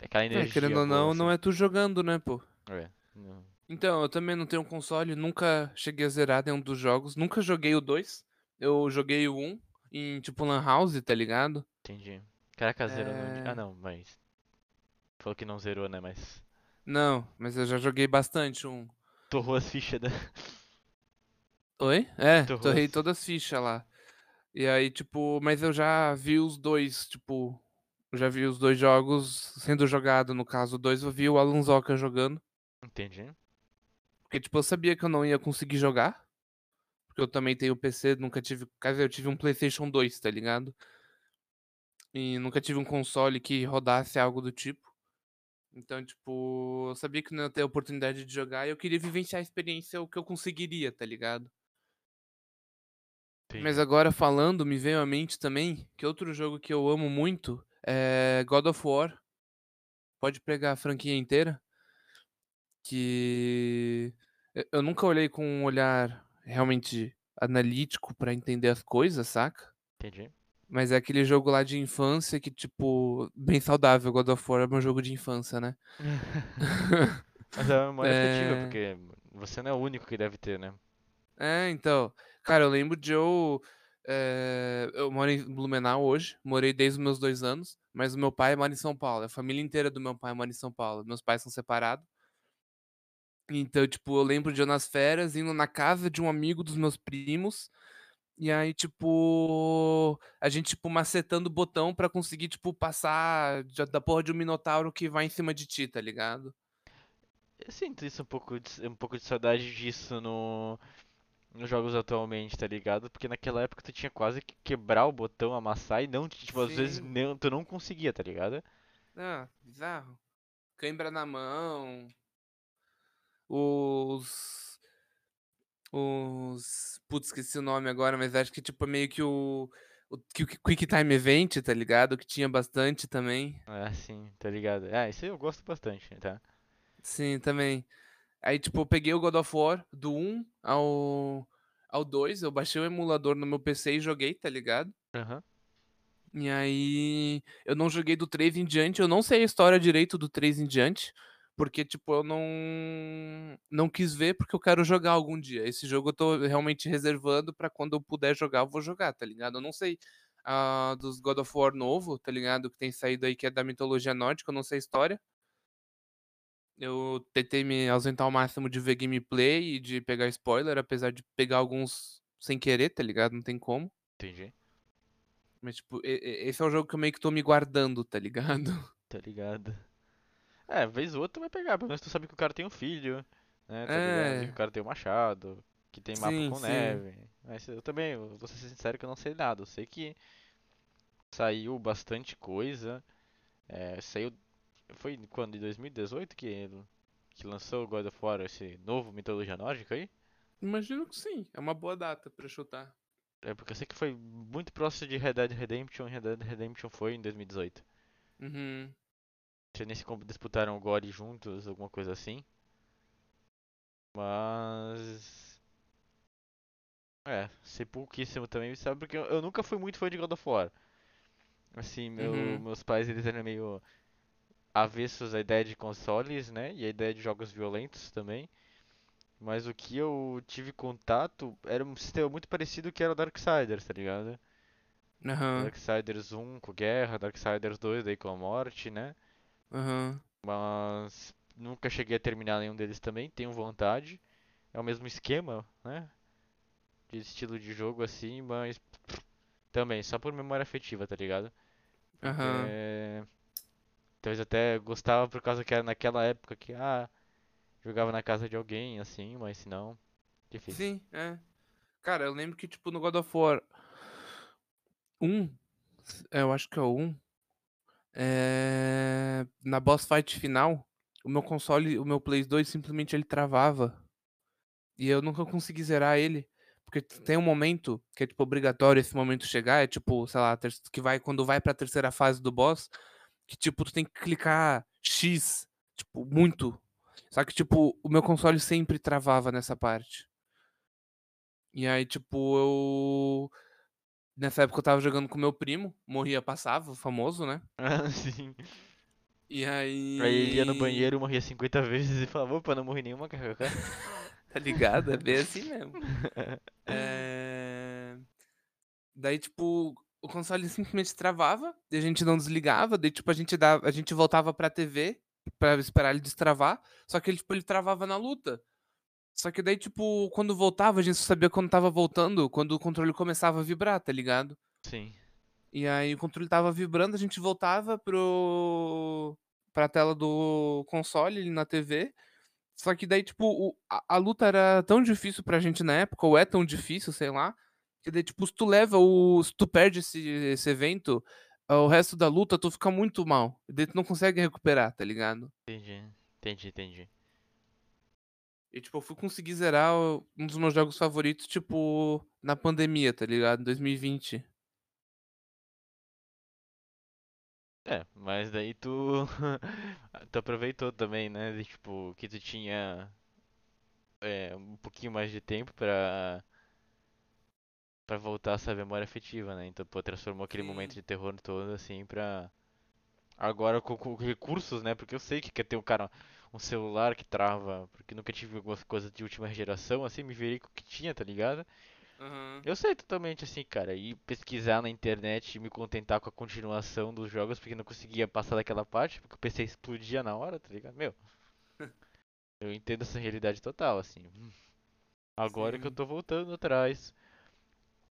aquela É, energia querendo ou não, não assim. é tu jogando, né, pô? É, não- Então, eu também não tenho um console, nunca cheguei a zerar nenhum dos jogos. Nunca joguei o 2. Eu joguei o 1 em, tipo, Lan House, tá ligado? entendi. Caraca, zerou no... É. Ah, não, mas... Falou que não zerou, né, mas... Não, mas eu já joguei bastante um. Torrou as fichas da... Oi? É, Torrou torrei as- todas as fichas lá. E aí, tipo, mas eu já vi os dois, tipo, Eu já vi os dois jogos sendo jogado. No caso, dois eu vi o Alonsoca jogando. Entendi. Porque, tipo, eu sabia que eu não ia conseguir jogar. Porque eu também tenho PC, nunca tive. Quer dizer, eu tive um PlayStation 2, tá ligado? E nunca tive um console que rodasse algo do tipo. Então, tipo, eu sabia que não ia ter a oportunidade de jogar e eu queria vivenciar a experiência o que eu conseguiria, tá ligado? Mas Entendi. agora falando, me veio à mente também que outro jogo que eu amo muito é God of War. Pode pegar a franquia inteira. Que eu- eu nunca olhei com um olhar realmente analítico pra entender as coisas, saca? Entendi. Mas é aquele jogo lá de infância que, tipo, bem saudável. God of War é meu jogo de infância, né? Mas é uma memória afetiva, É, porque você não é o único que deve ter, né? é, então. Cara, eu lembro de eu. é, eu moro em Blumenau hoje, morei desde os meus dois anos, mas o meu pai mora em São Paulo. A família inteira do meu pai mora em São Paulo. Meus pais são separados. Então, tipo, eu lembro de eu nas férias indo na casa de um amigo dos meus primos. E aí, tipo, a gente, tipo, macetando o botão pra conseguir, tipo, passar da porra de um minotauro que vai em cima de ti, tá ligado? Eu sinto isso um pouco de, um pouco de saudade disso no, nos jogos atualmente, tá ligado? Porque naquela época tu tinha quase que quebrar o botão, amassar e não, tipo, às vezes Sim. não, tu não conseguia, tá ligado? Ah, bizarro. Cãibra na mão. Os. Os. Putz, esqueci o nome agora, mas acho que, tipo, é meio que o. O que o Quick Time Event, tá ligado? Que tinha bastante também. É assim, tá ligado? É, isso eu gosto bastante, tá? Sim, também. Aí, tipo, eu peguei o God of War do 1 ao, ao 2. Eu baixei o emulador no meu PC e joguei, tá ligado? Aham. E aí, eu não joguei do 3 em diante. Eu não sei a história direito do 3 em diante. Porque, tipo, eu não, não quis ver porque eu quero jogar algum dia. Esse jogo eu tô realmente reservando pra quando eu puder jogar, eu vou jogar, tá ligado? Eu não sei ah, dos God of War novo, tá ligado? Que tem saído aí que é da mitologia nórdica, eu não sei a história. Eu tentei me ausentar ao máximo de ver gameplay e de pegar spoiler, apesar de pegar alguns sem querer, tá ligado? Não tem como. Entendi. Mas, tipo, esse é o jogo que eu meio que tô me guardando, tá ligado? Tá ligado? É, vez ou outra vai pegar, pelo menos tu sabe que o cara tem um filho, né? Tá ligado? Que o É, cara tem um machado, que tem mapa sim, com sim. neve. Mas eu também, eu vou ser sincero que eu não sei nada. Eu sei que saiu bastante coisa. É, saiu. Foi quando? Em 2018 que, que lançou o God of War, esse novo mitologia nórdica aí? Imagino que sim. É uma boa data pra chutar. É porque eu sei que foi muito próximo de Red Dead Redemption, e Red Dead Redemption foi em 2018. Uhum. Sei nem se disputaram o GORY juntos, alguma coisa assim. Mas. É, sei pouquíssimo também, sabe? Porque eu, eu nunca fui muito fã de God of War. Assim, meu- Uhum. meus pais eles eram meio avessos à ideia de consoles, né? E a ideia de jogos violentos também. Mas o que eu tive contato era um sistema muito parecido que era o Darksiders, tá ligado? Aham. Darksiders 1 com guerra, Darksiders 2 daí com a morte, né? Aham. Mas nunca cheguei a terminar nenhum deles também, tenho vontade. É o mesmo esquema, né? De estilo de jogo assim, mas também só por memória afetiva, tá ligado? Porque Aham. talvez até gostava por causa que era naquela época que ah, jogava na casa de alguém assim, mas se não, difícil. Sim, é. Cara, eu lembro que, tipo, no God of War 1, é, eu acho que é o 1, é... na boss fight final, o meu console, o meu Play 2 simplesmente ele travava. E eu nunca consegui zerar ele. Porque tem um momento que é, tipo, obrigatório esse momento chegar. É tipo, sei lá, que vai quando vai pra terceira fase do boss. Que, tipo, tu tem que clicar X. Tipo, muito. Só que, tipo, o meu console sempre travava nessa parte. E aí, tipo, eu. Nessa época eu tava jogando com meu primo. Morria, passava, o famoso, né? Ah, sim. E Aí ele ia no aí. banheiro, morria 50 vezes e falava, opa, não morri nenhuma, kkk. Tá ligado? É bem assim mesmo. É... Daí, tipo, o console simplesmente travava, e a gente não desligava, daí, tipo, a gente, dava, a gente voltava pra TV pra esperar ele destravar, só que ele, tipo, ele travava na luta. Só que daí, tipo, quando voltava, a gente só sabia quando tava voltando, quando o controle começava a vibrar, tá ligado? Sim. E aí o controle tava vibrando, a gente voltava pro pra tela do console ali na TV. Só que daí, tipo, o- a, a luta era tão difícil pra gente na época, ou é tão difícil, sei lá. Que daí, tipo, se tu leva o. Se tu perde esse, esse evento, ah, o resto da luta tu fica muito mal. E daí tu não consegue recuperar, tá ligado? Entendi, entendi, entendi. E, tipo, eu fui conseguir zerar um dos meus jogos favoritos, tipo, na pandemia, tá ligado? Em 2020. É, mas daí tu. tu aproveitou também, né? de, tipo, que tu tinha é, um pouquinho mais de tempo pra. pra voltar essa memória afetiva, né? Então, pô, transformou aquele momento Sim. de terror todo assim pra. Agora com, com recursos, né? Porque eu sei que quer ter um cara, um celular que trava, porque nunca tive algumas coisas de última geração, assim, me virei com o que tinha, tá ligado? Aham. Eu sei totalmente assim, cara, e pesquisar na internet e me contentar com a continuação dos jogos, porque não conseguia passar daquela parte, porque o PC explodia na hora, tá ligado? Meu, eu entendo essa realidade total, assim. Agora que eu Sim. tô voltando atrás.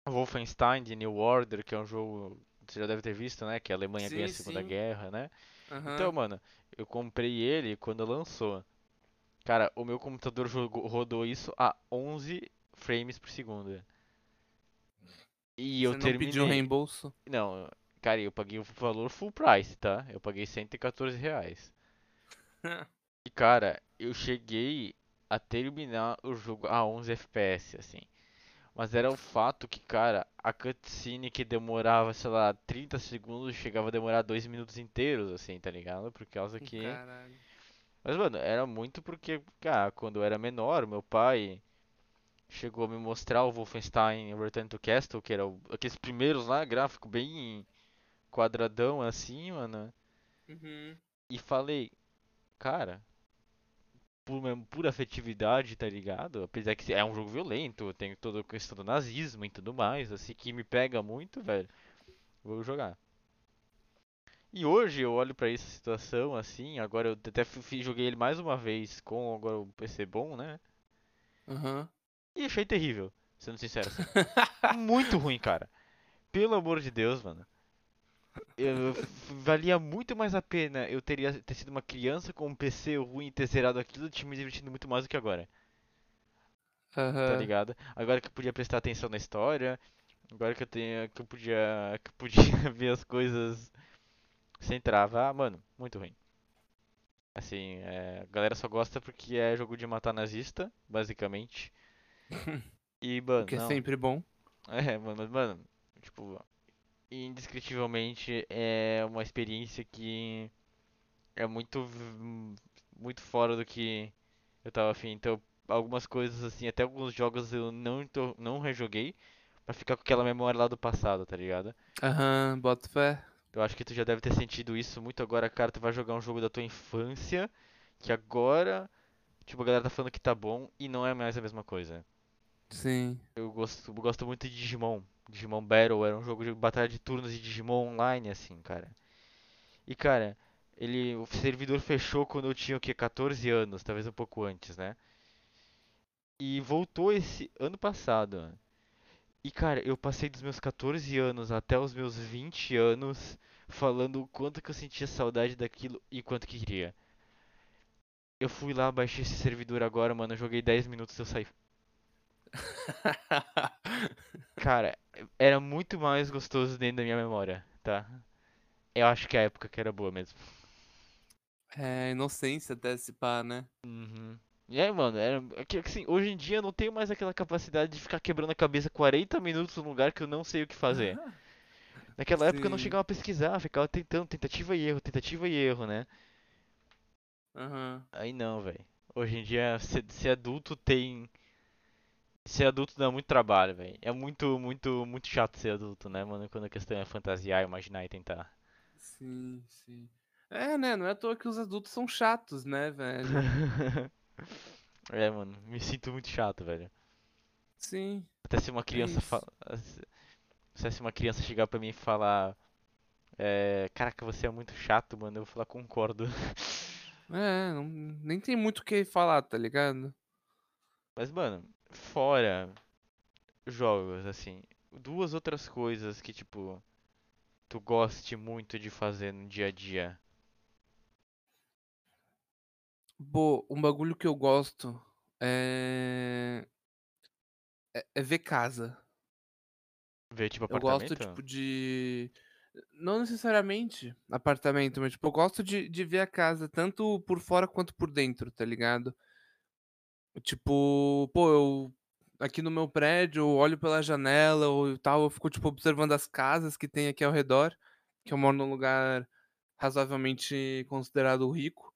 Wolfenstein de New Order, que é um jogo, você já deve ter visto, né? Que a Alemanha ganha a Sim, Segunda sim. Guerra, né? Então, Aham. mano, eu comprei ele quando lançou. Cara, o meu computador jogou- rodou isso a 11 frames por segundo. E eu Você não pediu terminei. reembolso? Não, cara, eu paguei o valor full price, tá? Eu paguei 114 reais. E, cara, eu cheguei a terminar o jogo a 11 FPS, assim. Mas era o fato que, cara, a cutscene que demorava, sei lá, 30 segundos, chegava a demorar 2 minutos inteiros, assim, tá ligado? Por causa que. Caralho. Mas, mano, era muito porque, cara, quando eu era menor, meu pai chegou a me mostrar o Wolfenstein Return to Castle, que era o- aqueles primeiros lá, gráfico bem quadradão assim, mano. Uhum. E falei, cara, por mesmo, pura afetividade, tá ligado? Apesar que é um jogo violento, tem toda a questão do nazismo e tudo mais, assim, que me pega muito, velho. Vou jogar. E hoje eu olho pra essa situação assim, agora eu até joguei ele mais uma vez com agora o PC bom, né? Aham. E achei terrível, sendo sincero assim. Muito ruim, cara. Pelo amor de Deus, mano. Eu- valia muito mais a pena eu teria ter sido uma criança com um PC ruim e ter zerado aquilo, tinha me divertido muito mais do que agora. tá Aham. ligado? Agora que eu podia prestar atenção na história, agora que eu tenho, que eu podia, que eu podia ver as coisas sem travar, mano, muito ruim. Assim, é, a galera só gosta porque é jogo de matar nazista, basicamente. E, mano, que é não. sempre bom. É, mano, mano, tipo, indescritivelmente é uma experiência que é muito, muito fora do que eu tava afim. Então, algumas coisas assim, até alguns jogos eu não, tô- não rejoguei pra ficar com aquela memória lá do passado, tá ligado? Aham, boto fé. Eu acho que tu já deve ter sentido isso muito agora, cara. Tu vai jogar um jogo da tua infância que agora, tipo, a galera tá falando que tá bom e não é mais a mesma coisa. Sim. Eu gosto, eu gosto muito de Digimon. Digimon Battle era um jogo de batalha de turnos de Digimon online, assim, cara. E, cara, ele, o servidor fechou quando eu tinha o quê? 14 anos, talvez um pouco antes, né? E voltou esse ano passado. E cara, eu passei dos meus 14 anos até os meus 20 anos falando o quanto que eu sentia saudade daquilo e quanto que queria. Eu fui lá, baixei esse servidor agora, mano, joguei 10 minutos e eu saí. Cara, era muito mais gostoso dentro da minha memória, tá? Eu acho que a época que era boa mesmo. É, inocência até se pá, né? Uhum. E aí, mano, era, é que, assim, hoje em dia eu não tenho mais aquela capacidade de ficar quebrando a cabeça 40 minutos num lugar que eu não sei o que fazer. Naquela época eu não Sim. chegava a pesquisar, ficava tentando tentativa e erro, tentativa e erro, né? Aham. Aí não, velho. Hoje em dia ser adulto tem. Ser adulto dá muito trabalho, velho. É muito, muito, muito chato ser adulto, né, mano? Quando a questão é fantasiar, imaginar e tentar. Sim, sim. É, né? Não é à toa que os adultos são chatos, né, velho? É, mano, me sinto muito chato, velho. Sim, Até se uma é criança fa... isso. se se uma criança chegar pra mim e falar, é, caraca, você é muito chato, mano, eu vou falar concordo. É, não- nem tem muito o que falar, tá ligado? Mas, mano, fora jogos, assim, duas outras coisas que, tipo, tu goste muito de fazer no dia a dia? Pô, um bagulho que eu gosto é... é, é ver casa. Ver tipo Eu gosto, apartamento? tipo, de. Não necessariamente apartamento, mas, tipo, eu gosto de, de ver a casa, tanto por fora quanto por dentro, tá ligado? Tipo, pô, eu. Aqui no meu prédio, eu olho pela janela ou tal, eu fico, tipo, observando as casas que tem aqui ao redor, que eu moro num lugar razoavelmente considerado rico.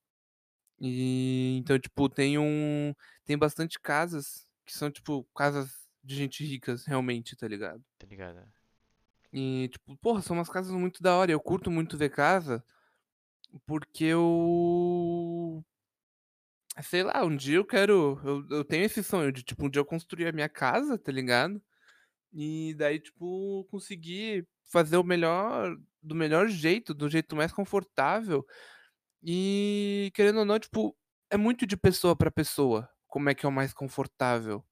E então, tipo, tem um. Tem bastante casas que são, tipo, casas de gente ricas, realmente, tá ligado? Tá ligado? E, tipo, porra, são umas casas muito da hora. Eu curto muito ver casa, porque eu. Sei lá, um dia eu quero. Eu, eu tenho esse sonho de, tipo, um dia eu construir a minha casa, tá ligado? E daí, tipo, conseguir fazer o melhor. Do melhor jeito, do jeito mais confortável. E, querendo ou não, tipo, é muito de pessoa pra pessoa. Como é que é o mais confortável.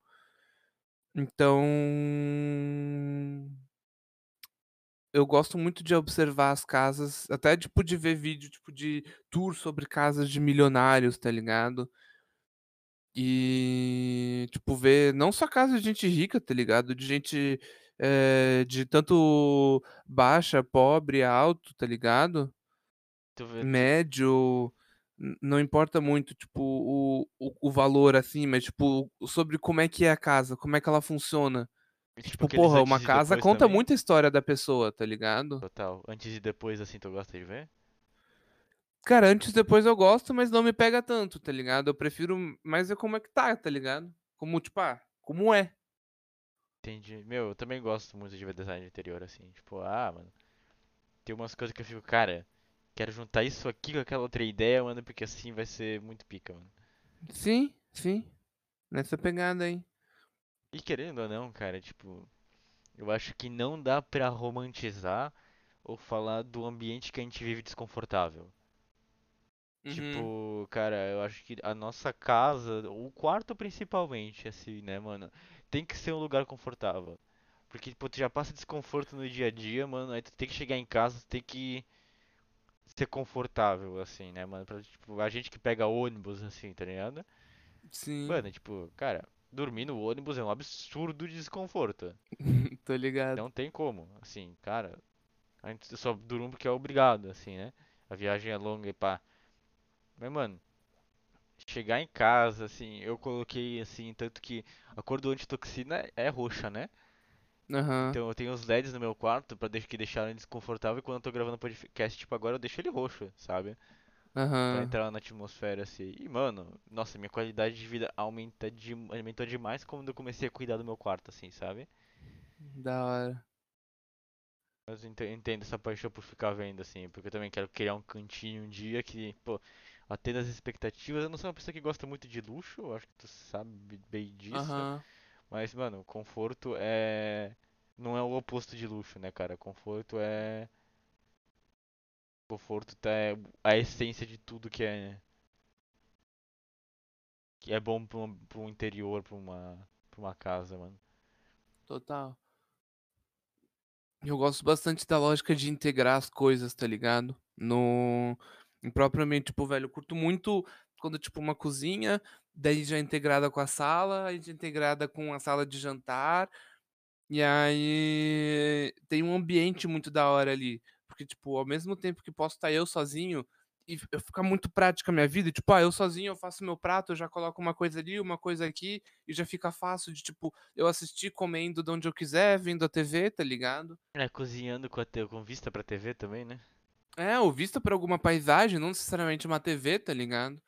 Então. Eu gosto muito de observar as casas, até tipo de ver vídeo, tipo de tour sobre casas de milionários, tá ligado? E tipo ver não só casas de gente rica, tá ligado? De gente eh, de tanto baixa, pobre, alto, tá ligado? Médio, não importa muito, tipo, o, o, o valor assim, mas tipo, sobre como é que é a casa, como é que ela funciona. Tipo tipo, aqueles porra, uma casa conta também? muito a história da pessoa, tá ligado? Total. Antes e depois assim tu gosta de ver? Cara, antes e depois eu gosto, mas não me pega tanto, tá ligado? Eu prefiro mais ver como é que tá, tá ligado? Como, tipo, ah, como é. Entendi. Meu, eu também gosto muito de ver design de interior assim. Tipo, ah, mano. Tem umas coisas que eu fico, cara, quero juntar isso aqui com aquela outra ideia, mano, porque assim vai ser muito pica, mano. Sim, sim. Nessa pegada aí. E querendo ou não, cara, tipo, eu acho que não dá pra romantizar ou falar do ambiente que a gente vive desconfortável. Uhum. Tipo, cara, eu acho que a nossa casa, o quarto principalmente, assim, né, mano, tem que ser um lugar confortável. Porque, pô, tu já passa desconforto no dia a dia, mano, aí tu tem que chegar em casa, tu tem que ser confortável, assim, né, mano? Pra, tipo, a gente que pega ônibus, assim, tá ligado? Sim. Mano, tipo, cara, dormir no ônibus é um absurdo de desconforto. Tô ligado. Não tem como, assim, cara, a gente só durmo porque é obrigado, assim, né? A viagem é longa e pá. Mas, mano, chegar em casa, assim, eu coloquei, assim, tanto que a cor do antitoxina é roxa, né? Aham. Então eu tenho os LEDs no meu quarto pra deixar que deixarem desconfortável e quando eu tô gravando podcast, tipo, agora eu deixo ele roxo, sabe? Pra Aham. entrar na atmosfera, assim. E, mano, nossa, minha qualidade de vida aumenta de, aumentou demais quando eu comecei a cuidar do meu quarto, assim, sabe? Da hora. Mas eu ente- entendo essa paixão por ficar vendo, assim, porque eu também quero criar um cantinho um dia que, pô, atenda as expectativas. Eu não sou uma pessoa que gosta muito de luxo, acho que tu sabe bem disso. Aham. Mas, mano, conforto é. Não é o oposto de luxo, né, cara? Conforto é. Conforto tá é a essência de tudo que é. Que é bom pra um, interior, pra uma, pra uma casa, mano. Total. Eu gosto bastante da lógica de integrar as coisas, tá ligado? No propriamente, tipo, velho, eu curto muito quando, tipo, uma cozinha, daí já é integrada com a sala, aí já é integrada com a sala de jantar, e aí tem um ambiente muito da hora ali. Porque, tipo, ao mesmo tempo que posso estar eu sozinho e eu ficar muito prática a minha vida, tipo, ah, eu sozinho eu faço meu prato, eu já coloco uma coisa ali, uma coisa aqui, e já fica fácil de, tipo, eu assistir comendo de onde eu quiser, vendo a TV, tá ligado? É, cozinhando com, a te- com vista pra TV também, né? É, ou vista por alguma paisagem, não necessariamente uma TV, tá ligado?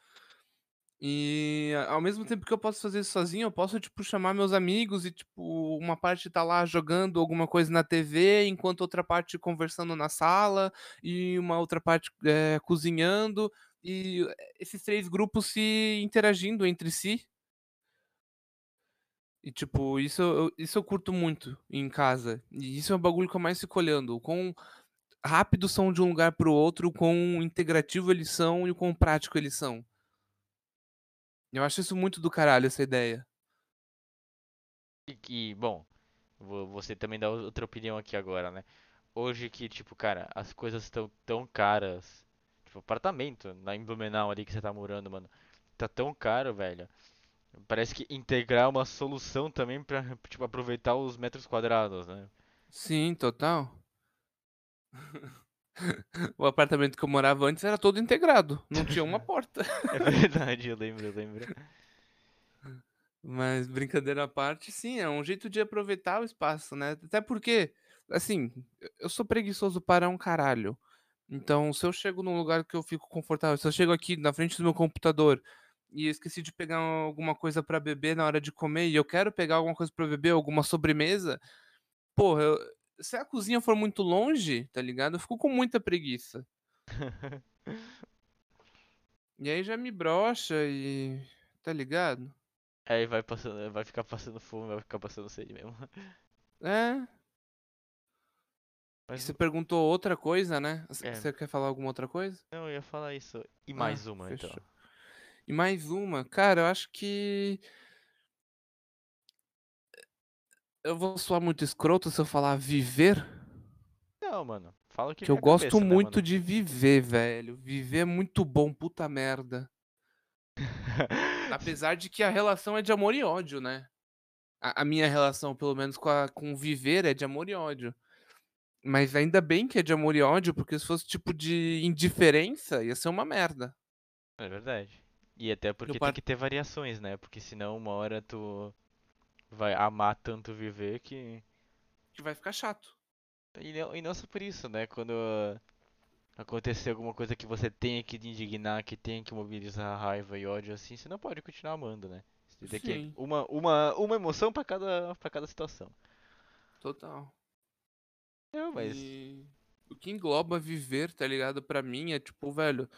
E ao mesmo tempo que eu posso fazer isso sozinho, eu posso, tipo, chamar meus amigos e, tipo, uma parte tá lá jogando alguma coisa na TV, enquanto outra parte conversando na sala, e uma outra parte eh, cozinhando, e eh, esses três grupos se interagindo entre si. E, tipo, isso, eu- isso eu curto muito em casa. E isso é o bagulho que eu mais fico olhando. O quão rápidos são de um lugar para o outro, o quão integrativo eles são e o quão prático eles são. Eu acho isso muito do caralho, essa ideia. E que, bom, você também dá outra opinião aqui agora, né? hoje que, tipo, cara, as coisas estão tão caras. Tipo, apartamento lá em Blumenau ali que você tá morando, mano. Tá tão caro, velho. Parece que integrar é uma solução também pra, tipo, aproveitar os metros quadrados, né? Sim, total. O apartamento que eu morava antes era todo integrado, não tinha uma porta. É verdade, eu lembro, eu lembro. Mas brincadeira à parte, sim, é um jeito de aproveitar o espaço, né? Até porque, assim, eu sou preguiçoso para um caralho. Então, se eu chego num lugar que eu fico confortável, se eu chego aqui na frente do meu computador e esqueci de pegar alguma coisa para beber na hora de comer e eu quero pegar alguma coisa para beber, alguma sobremesa, porra, eu- se a cozinha for muito longe, tá ligado? Eu fico com muita preguiça. E aí já me brocha e. Tá ligado? Aí vai passando, vai ficar passando fome, vai ficar passando sede mesmo. É. Mas você perguntou outra coisa, né? É. Você quer falar alguma outra coisa? não, eu ia falar isso. E Ah, mais uma, então. fechou. E mais uma, cara, eu acho que. Eu vou soar muito escroto se eu falar viver, Não, mano. Fala o que que eu vem à gosto cabeça, né, muito mano? de viver, velho. Viver é muito bom, puta merda. Apesar de que a relação é de amor e ódio, né? A, a minha relação, pelo menos com, a, com viver, é de amor e ódio. Mas ainda bem que é de amor e ódio, porque se fosse tipo de indiferença, ia ser uma merda. É verdade. E até porque tem par- que ter variações, né? Porque senão uma hora tu vai amar tanto viver que. Que vai ficar chato. E não, e não só por isso, né? Quando acontecer alguma coisa que você tenha que te indignar, que tenha que mobilizar raiva e ódio assim, você não pode continuar amando, né? Você tem que uma, uma, uma emoção pra cada, pra cada situação. Total. Não, mas. E o que engloba viver, tá ligado? Pra mim é tipo, velho.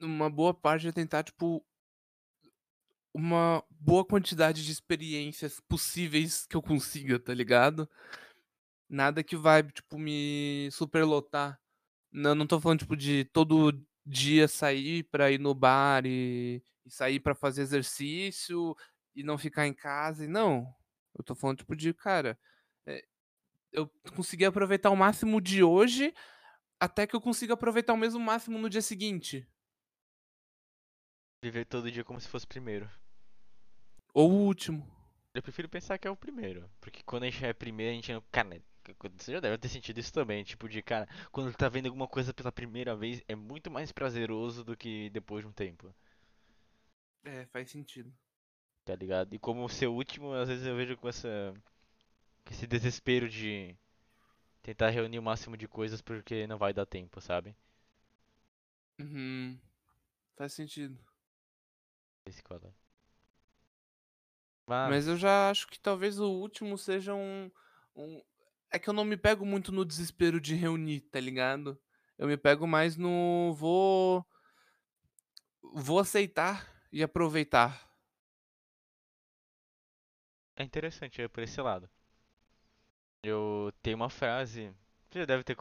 Uma boa parte é tentar, tipo. Uma boa quantidade de experiências possíveis que eu consiga, tá ligado? Nada que vai, tipo, me superlotar. Não, não tô falando, tipo, de todo dia sair pra ir no bar e, e sair pra fazer exercício e não ficar em casa. E não. Eu tô falando, tipo, de, cara. é, eu consegui aproveitar o máximo de hoje até que eu consiga aproveitar o mesmo máximo no dia seguinte. Viver todo dia como se fosse primeiro. Ou o último. Eu prefiro pensar que é o primeiro. Porque quando a gente é primeiro, a gente não. Cara, né, você já deve ter sentido isso também. Tipo, de cara, quando tá vendo alguma coisa pela primeira vez, é muito mais prazeroso do que depois de um tempo. É, faz sentido. Tá ligado? E como ser o último, às vezes eu vejo com essa. com esse desespero de tentar reunir o máximo de coisas porque não vai dar tempo, sabe? Uhum. Faz sentido. Cola. Mas eu já acho que talvez o último seja um, um. É que eu não me pego muito no desespero de reunir, tá ligado? Eu me pego mais no. Vou. Vou aceitar e aproveitar. É interessante é por esse lado. Eu tenho uma frase, você já deve ter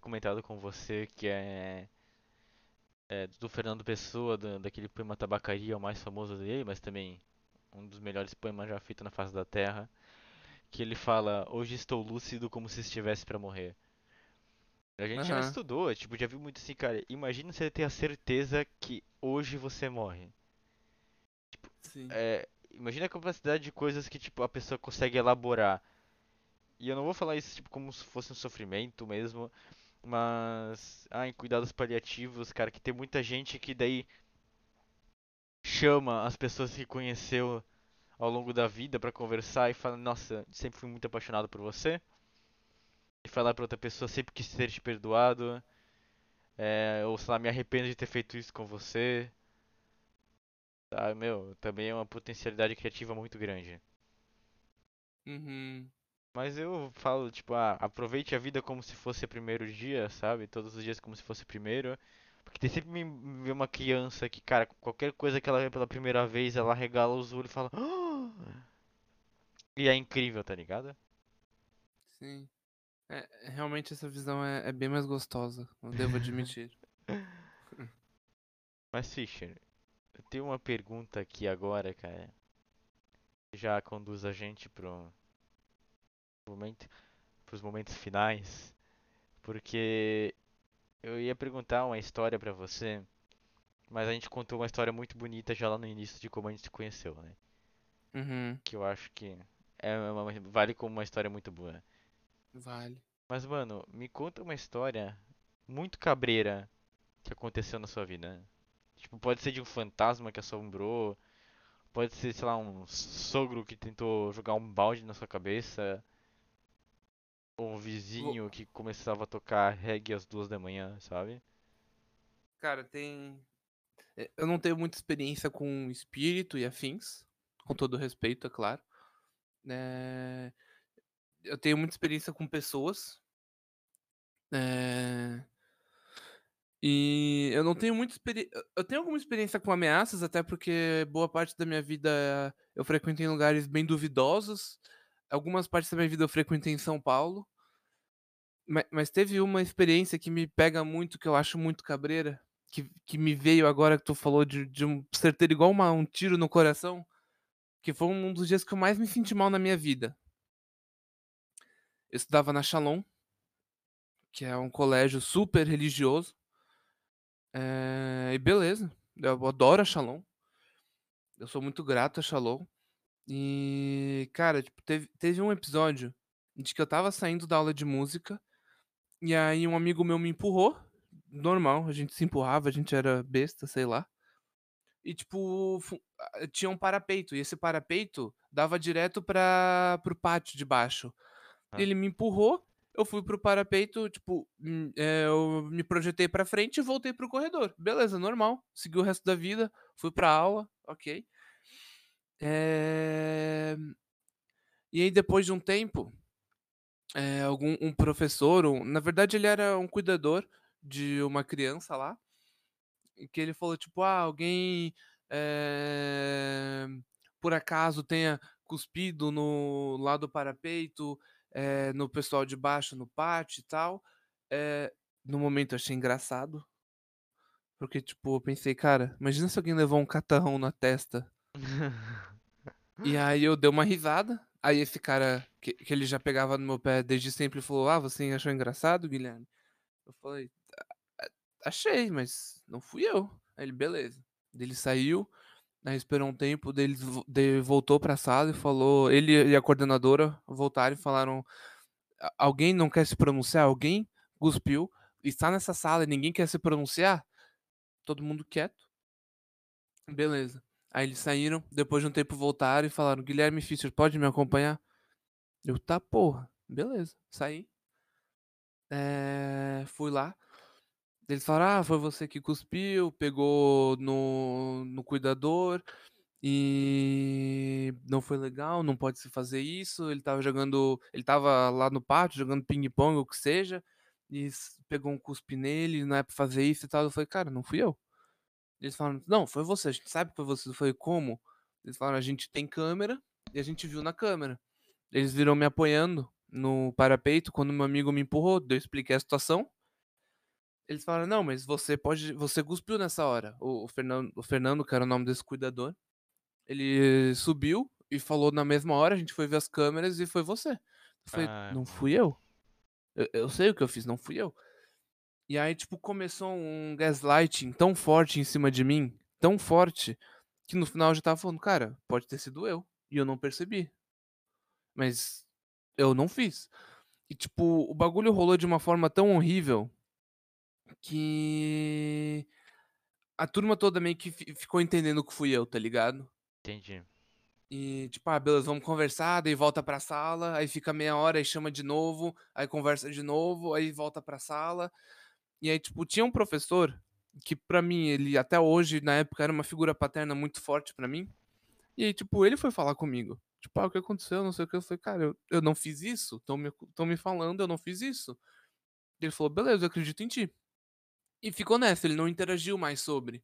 comentado com você, que é, é do Fernando Pessoa, da- daquele poema Tabacaria, o mais famoso dele, mas também um dos melhores poemas já feitos na face da Terra, que ele fala: Hoje estou lúcido como se estivesse pra morrer. A gente já Aham. estudou, tipo, já viu muito assim, cara. Imagina você ter a certeza que hoje você morre. Sim. É, imagina a capacidade de coisas que tipo a pessoa consegue elaborar. E eu não vou falar isso tipo como se fosse um sofrimento mesmo, mas ah, em cuidados paliativos, cara, que tem muita gente que daí chama as pessoas que conheceu ao longo da vida pra conversar e fala: "Nossa, sempre fui muito apaixonado por você". E falar pra outra pessoa sempre quis ter te perdoado. É, ou sei lá, me arrependo de ter feito isso com você. Tá, meu, também é uma potencialidade criativa muito grande. Uhum. Mas eu falo, tipo, ah, aproveite a vida como se fosse o primeiro dia, sabe? Todos os dias como se fosse o primeiro. Porque tem sempre uma criança que, cara, qualquer coisa que ela vê pela primeira vez, ela regala os olhos e fala. "Ah!" E é incrível, tá ligado? Sim. É, realmente essa visão é, é bem mais gostosa, eu devo admitir. Mas, Fischer, eu tenho uma pergunta aqui agora, cara. Que já conduz a gente pro momento. pros momentos finais, porque eu ia perguntar uma história pra você, mas a gente contou uma história muito bonita já lá no início de como a gente se conheceu, né? Uhum, Que eu acho que é uma- vale como uma história muito boa. vale. Mas, mano, me conta uma história muito cabreira que aconteceu na sua vida. Tipo, pode ser de um fantasma que assombrou, pode ser, sei lá, um sogro que tentou jogar um balde na sua cabeça, um vizinho que começava a tocar reggae às duas da manhã, sabe? Cara, tem. é, Eu não tenho muita experiência com espírito e afins, com todo respeito, é claro. É, Eu tenho muita experiência com pessoas. é, E eu não tenho muita experiência. Eu tenho alguma experiência com ameaças, até porque boa parte da minha vida eu frequentei lugares bem duvidosos. Algumas partes da minha vida eu frequentei em São Paulo. Ma- Mas teve uma experiência que me pega muito, que eu acho muito cabreira, que, que me veio agora que tu falou de, de um ser ter igual uma- um tiro no coração, que foi um dos dias que eu mais me senti mal na minha vida. Eu estudava na Shalom, que é um colégio super religioso. eh, e beleza, eu adoro a Shalom. Eu sou muito grato a Shalom. E, cara, tipo, teve, teve um episódio de que eu tava saindo da aula de música. E aí um amigo meu me empurrou. Normal, a gente se empurrava, a gente era besta, sei lá. E tipo, tinha um parapeito. E esse parapeito dava direto para pro pátio de baixo. Ah. Ele me empurrou, eu fui pro parapeito, tipo, hum, é, eu me projetei pra frente e voltei pro corredor. Beleza, normal. Segui o resto da vida, fui pra aula, ok. É, E aí depois de um tempo, é, algum um professor, um- na verdade ele era um cuidador de uma criança lá, que ele falou tipo, ah, alguém é, por acaso tenha cuspido no lado do parapeito, é, no pessoal de baixo, no pátio e tal. É, no momento eu achei engraçado, porque tipo, eu pensei, cara, imagina se alguém levou um catarrão na testa. E aí eu dei uma risada. Aí esse cara, que, que ele já pegava no meu pé desde sempre, falou: Ah, você achou engraçado, Guilherme? Eu falei: "A- a- Achei, mas não fui eu. Aí ele, beleza. Ele saiu, aí esperou um tempo, daí ele vo- daí ele voltou pra sala e falou. Ele e a coordenadora voltaram e falaram: "A- Alguém não quer se pronunciar? Alguém cuspiu, está nessa sala e ninguém quer se pronunciar? Todo mundo quieto. Beleza. Aí eles saíram, depois de um tempo voltaram e falaram: Guilherme Fischer, pode me acompanhar? Eu, tá, porra. Beleza, saí. É, fui lá. Eles falaram: Ah, foi você que cuspiu, pegou no, no cuidador e não foi legal, não pode se fazer isso. Ele tava jogando, ele tava lá no pátio jogando ping-pong ou o que seja, e pegou um cuspe nele, não é pra fazer isso e tal. Eu falei: Cara, não fui eu. Eles falaram: Não, foi você, a gente sabe que foi você. Eu falei: Como? Eles falaram: A gente tem câmera e a gente viu na câmera. Eles viram me apoiando no parapeito quando meu amigo me empurrou, eu expliquei a situação. Eles falaram: "Não, mas você pode, você cuspiu nessa hora". O, o Fernando, o Fernando, que era o nome desse cuidador, ele subiu e falou na mesma hora, a gente foi ver as câmeras e foi você. Eu falei: Ah, "Não fui eu. eu. Eu sei o que eu fiz, não fui eu". E aí, tipo, começou um gaslighting tão forte em cima de mim, tão forte, que no final eu já tava falando: "Cara, pode ter sido eu". E eu não percebi. Mas eu não fiz. E, tipo, o bagulho rolou de uma forma tão horrível que a turma toda meio que fi- ficou entendendo que fui eu, tá ligado? entendi. E, tipo, ah, beleza, vamos conversar, daí volta pra sala, aí fica meia hora, aí chama de novo, aí conversa de novo, aí volta pra sala. E aí, tipo, tinha um professor que, pra mim, ele até hoje, na época, era uma figura paterna muito forte pra mim. E aí, tipo, ele foi falar comigo. Tipo, ah, o que aconteceu? Não sei o que. Eu falei, cara, eu, eu não fiz isso. Estão me, me falando, eu não fiz isso. Ele falou, beleza, eu acredito em ti. E ficou nessa, ele não interagiu mais sobre.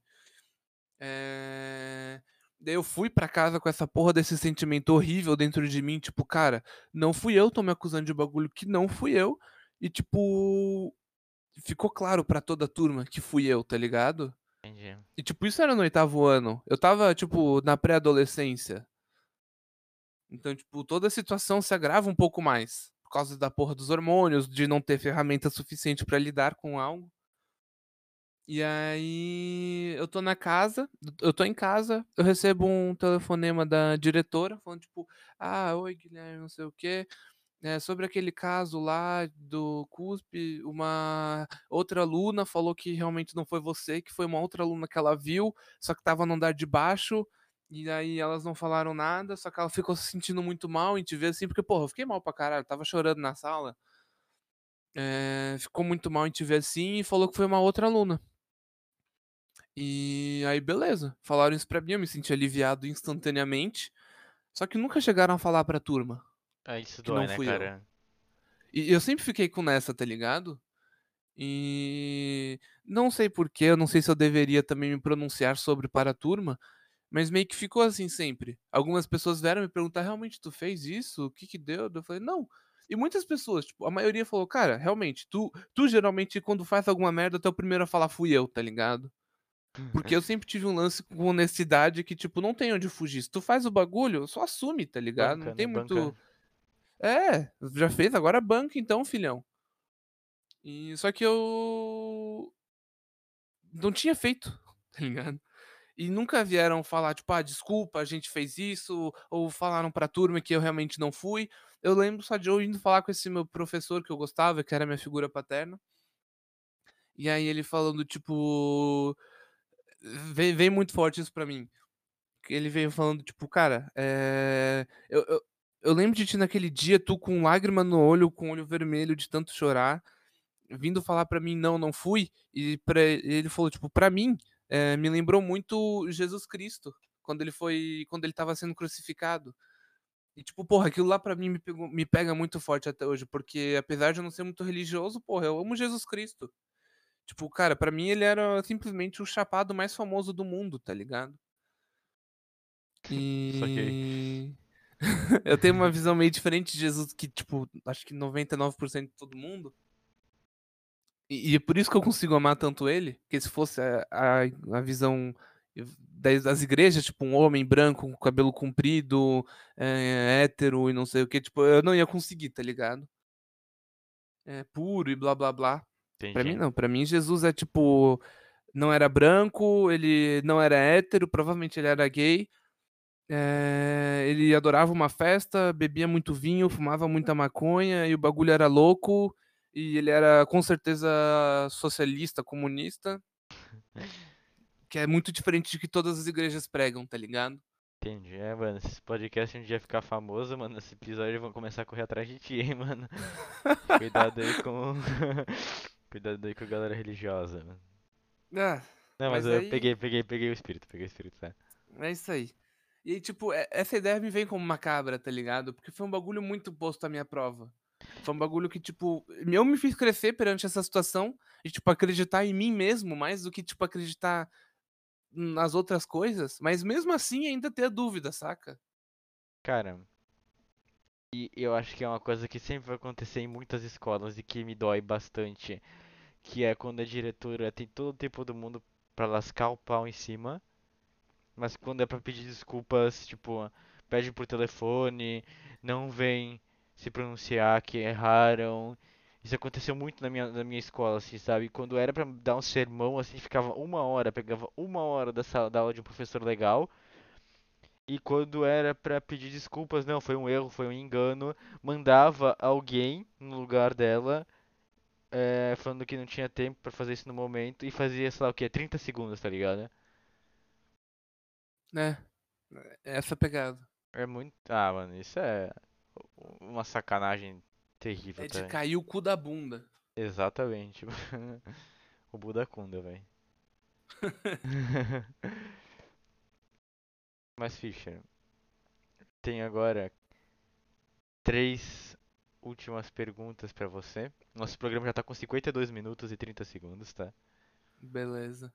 É... Daí eu fui pra casa com essa porra desse sentimento horrível dentro de mim, tipo, cara, não fui eu, tô me acusando de bagulho que não fui eu. E, tipo, ficou claro pra toda a turma que fui eu, tá ligado? Entendi. E, tipo, isso era no oitavo ano. Eu tava, tipo, na pré-adolescência. Então, tipo, toda a situação se agrava um pouco mais. por causa da porra dos hormônios, de não ter ferramenta suficiente pra lidar com algo. E aí eu tô na casa, eu tô em casa, eu recebo um telefonema da diretora falando tipo, ah, oi Guilherme, não sei o quê. É, sobre aquele caso lá do CUSP, uma outra aluna falou que realmente não foi você, que foi uma outra aluna que ela viu, só que tava no andar de baixo, e aí elas não falaram nada, só que ela ficou se sentindo muito mal em te ver assim, porque, porra, eu fiquei mal pra caralho, tava chorando na sala. É, ficou muito mal em te ver assim e falou que foi uma outra aluna. E aí, beleza. Falaram isso pra mim, eu me senti aliviado instantaneamente. Só que nunca chegaram a falar pra turma. Ah, isso Que dói, não né, fui eu. cara? E eu sempre fiquei com nessa, tá ligado? E não sei porquê, eu não sei se eu deveria também me pronunciar sobre para a turma, mas meio que ficou assim sempre. Algumas pessoas vieram me perguntar, realmente tu fez isso? O que que deu? Eu falei, não. E muitas pessoas, tipo, a maioria falou, cara, realmente, tu, tu geralmente quando faz alguma merda, tu é o primeiro a falar fui eu, tá ligado? Porque eu sempre tive um lance com honestidade que, tipo, não tem onde fugir. Se tu faz o bagulho, só assume, tá ligado? Banca, Não né? tem muito. Banca. É, já fez, agora banca então, filhão. E só que eu não tinha feito, tá ligado? E nunca vieram falar, tipo, ah, desculpa, a gente fez isso, ou falaram pra turma que eu realmente não fui. Eu lembro só de eu indo falar com esse meu professor que eu gostava, que era minha figura paterna. E aí ele falando, tipo. Veio, veio muito forte isso pra mim. Ele veio falando, tipo, cara, é. Eu, eu, eu lembro de ti naquele dia, tu com lágrima no olho, com o olho vermelho de tanto chorar, vindo falar pra mim, não, não fui. E pra, ele falou, tipo, pra mim, é, me lembrou muito Jesus Cristo, quando ele foi. Quando ele tava sendo crucificado. E, tipo, porra, aquilo lá pra mim me, pegou- me pega muito forte até hoje, porque apesar de eu não ser muito religioso, porra, eu amo Jesus Cristo. Tipo, cara, pra mim ele era simplesmente o chapado mais famoso do mundo, tá ligado? E eu tenho uma visão meio diferente de Jesus que, tipo, acho que 99% de todo mundo. E, e é por isso que eu consigo amar tanto ele, porque se fosse a, a, a visão das, das igrejas, tipo, um homem branco com cabelo comprido, é, hétero e não sei o que, tipo, eu não ia conseguir, tá ligado? É puro e blá blá blá. Pra mim Entendi. não, pra mim Jesus é tipo, não era branco, ele não era hétero, provavelmente ele era gay. É, ele adorava uma festa, bebia muito vinho, fumava muita maconha e o bagulho era louco. E ele era com certeza socialista, comunista, que é muito diferente de que todas as igrejas pregam, tá ligado? Entendi. É, mano, se esse podcast um dia ficar famoso, mano, esse episódio vão começar a correr atrás de ti, hein, mano. Cuidado aí com. Cuidado aí com a galera religiosa, mano. Ah, Não, mas, mas eu aí peguei, peguei, peguei o espírito, peguei o espírito, tá? é isso aí. E aí, tipo, essa ideia me vem como macabra, tá ligado? Porque foi um bagulho muito posto à minha prova. Foi um bagulho que, tipo, eu me fiz crescer perante essa situação e, tipo, acreditar em mim mesmo mais do que, tipo, acreditar nas outras coisas. Mas mesmo assim ainda ter dúvida, saca? Cara, e eu acho que é uma coisa que sempre vai acontecer em muitas escolas e que me dói bastante, que é quando a diretora tem todo o tempo do mundo pra lascar o pau em cima, mas quando é pra pedir desculpas, tipo, pede por telefone, não vem se pronunciar que erraram. Isso aconteceu muito na minha, na minha escola, assim, sabe? Quando era pra dar um sermão, assim, ficava uma hora, pegava uma hora da sala, da aula de um professor legal. E quando era pra pedir desculpas, não, foi um erro, foi um engano, mandava alguém no lugar dela, eh, falando que não tinha tempo pra fazer isso no momento e fazia, sei lá o que, 30 segundos, tá ligado? Né? É Essa pegada. É muito. Ah, mano, isso é uma sacanagem terrível, É de tá? cair o cu da bunda. Exatamente. O Buda Kunda, velho. Mas, Fischer, tem agora três últimas perguntas pra você. Nosso programa já tá com 52 minutos e 30 segundos, tá? Beleza.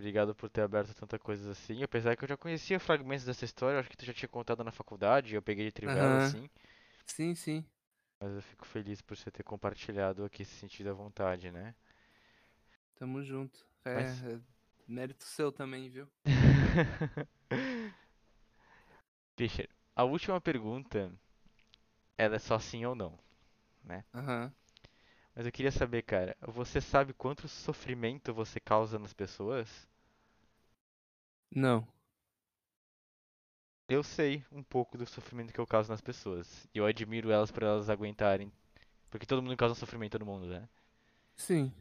Obrigado por ter aberto tanta coisa assim. Apesar que eu já conhecia fragmentos dessa história, acho que tu já tinha contado na faculdade, eu peguei de trivela, Aham. assim. Sim, sim. Mas eu fico feliz por você ter compartilhado aqui esse sentido à vontade, né? Tamo junto. É, Mas- é mérito seu também, viu? Fischer, a última pergunta ela é só sim ou não. Aham. Mas eu queria saber, cara, você sabe quanto sofrimento você causa nas pessoas? Não. Eu sei um pouco do sofrimento que eu causo nas pessoas. E eu admiro elas por elas aguentarem. Porque todo mundo causa sofrimento no mundo, né? Sim.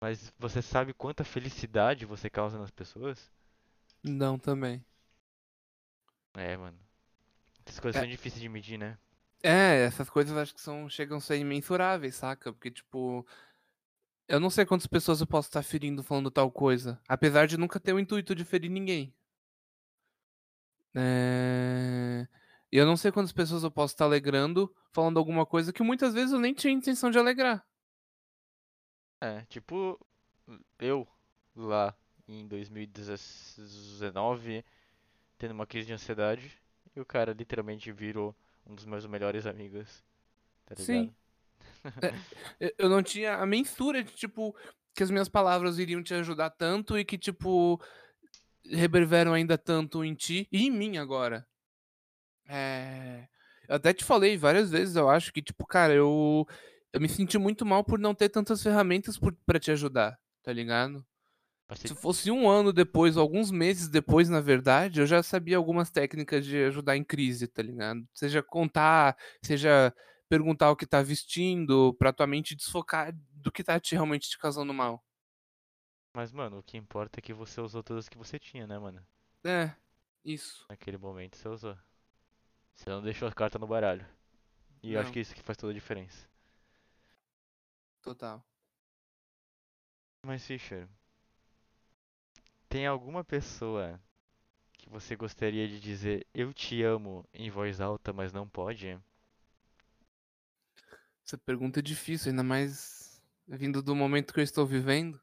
Mas você sabe quanta felicidade você causa nas pessoas? Não também. É, mano. Essas coisas É. são difíceis de medir, né? É, essas coisas acho que são, chegam a ser imensuráveis, saca? Porque, tipo, eu não sei quantas pessoas eu posso estar ferindo falando tal coisa. Apesar de nunca ter o intuito de ferir ninguém. É... E eu não sei quantas pessoas eu posso estar alegrando falando alguma coisa que muitas vezes eu nem tinha intenção de alegrar. É, tipo, eu lá em 2019, tendo uma crise de ansiedade, e o cara literalmente virou um dos meus melhores amigos. Tá ligado? Sim. Eu- Eu não tinha a mensura de, tipo, que as minhas palavras iriam te ajudar tanto e que, tipo, reverberam ainda tanto em ti e em mim agora. É... Eu até te falei várias vezes, eu acho que, tipo, cara, eu, eu me senti muito mal por não ter tantas ferramentas por, pra te ajudar, tá ligado? Se se- fosse um ano depois, ou alguns meses depois, na verdade, eu já sabia algumas técnicas de ajudar em crise, tá ligado? Seja contar, seja perguntar o que tá vestindo, pra tua mente desfocar do que tá te, realmente te causando mal. Mas, mano, o que importa é que você usou todas que você tinha, né, mano? É, isso. Naquele momento você usou. Você não deixou a carta no baralho. E eu acho Não. que isso que faz toda a diferença. Total. Mas, Fischer, tem alguma pessoa que você gostaria de dizer eu te amo em voz alta, mas não pode? Essa pergunta é difícil, ainda mais vindo do momento que eu estou vivendo.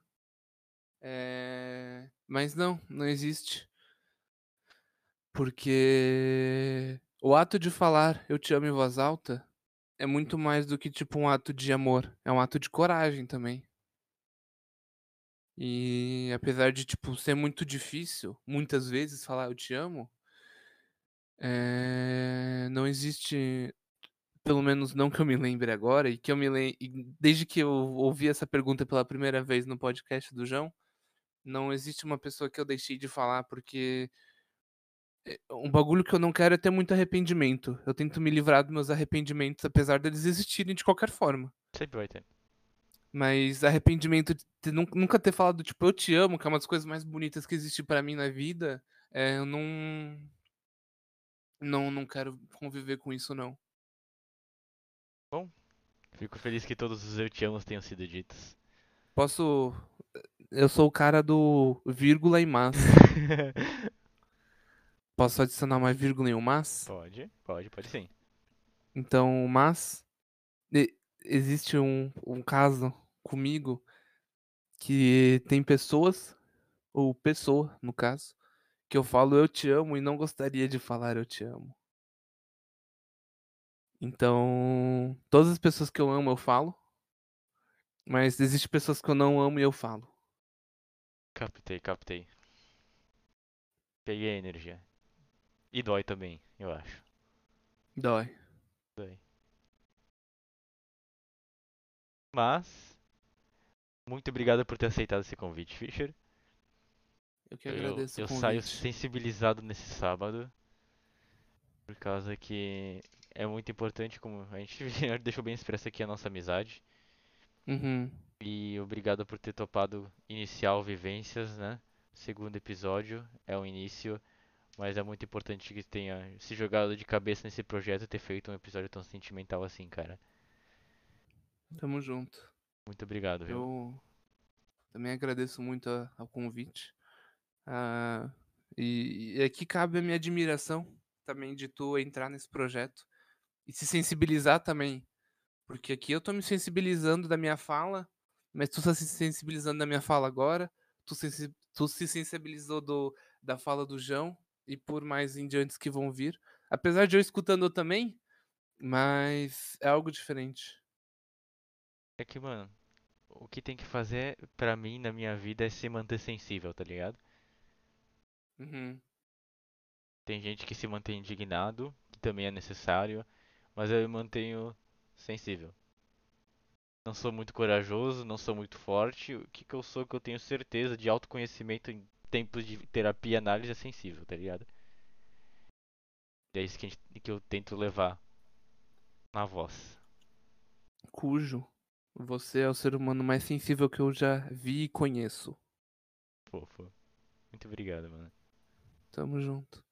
É... Mas não, não existe. Porque o ato de falar eu te amo em voz alta é muito mais do que tipo um ato de amor, é um ato de coragem também. E apesar de tipo ser muito difícil, muitas vezes falar eu te amo, é... não existe, pelo menos não que eu me lembre agora e que eu me lem... e desde que eu ouvi essa pergunta pela primeira vez no podcast do João, não existe uma pessoa que eu deixei de falar porque é, um bagulho que eu não quero é ter muito arrependimento. Eu tento me livrar dos meus arrependimentos, apesar deles existirem de qualquer forma. Sempre vai ter. Mas arrependimento de ter- nun- nunca ter falado, tipo, eu te amo, que é uma das coisas mais bonitas que existe pra mim na vida, é, eu não. Não, não quero conviver com isso, não. Fico feliz que todos os eu te amo tenham sido ditos. Posso. Eu sou o cara do vírgula e mas. Posso adicionar uma vírgula e um mas? pode, pode, pode sim. Então, mas existe um, um caso comigo que tem pessoas, ou pessoa, no caso, que eu falo eu te amo e não gostaria de falar eu te amo. Então, todas as pessoas que eu amo eu falo, mas existe pessoas que eu não amo e eu falo. Captei, captei. Peguei a energia. E dói também, eu acho. Dói. Dói. Mas, muito obrigado por ter aceitado esse convite, Fischer. Eu que Eu, agradeço eu o saio sensibilizado nesse sábado. Por causa que é muito importante, como a gente deixou bem expresso aqui a nossa amizade. Uhum. E obrigado por ter topado iniciar o Vivências, né? Segundo episódio, é o início, mas é muito importante que tenha se jogado de cabeça nesse projeto e ter feito um episódio tão sentimental assim, cara. Tamo junto. Muito obrigado, viu? Eu também agradeço muito a- ao convite. Ah, e, e aqui cabe a minha admiração também de tu entrar nesse projeto e se sensibilizar também. Porque aqui eu tô me sensibilizando da minha fala, mas tu tá se sensibilizando da minha fala agora. Tu, sensi- tu se sensibilizou do, da fala do João e por mais em diantes que vão vir. Apesar de eu escutando também, mas é algo diferente. É que, mano, o que tem que fazer pra mim na minha vida é se manter sensível, tá ligado? Uhum. Tem gente que se mantém indignado, que também é necessário, mas eu me mantenho sensível. Não sou muito corajoso, não sou muito forte. O que, que eu sou que eu tenho certeza de autoconhecimento em tempos de terapia e análise é sensível, tá ligado? E é isso que, gente- que eu tento levar na voz. Cujo. Você é o ser humano mais sensível que eu já vi e conheço. Fofo. Muito obrigado, mano. Tamo junto.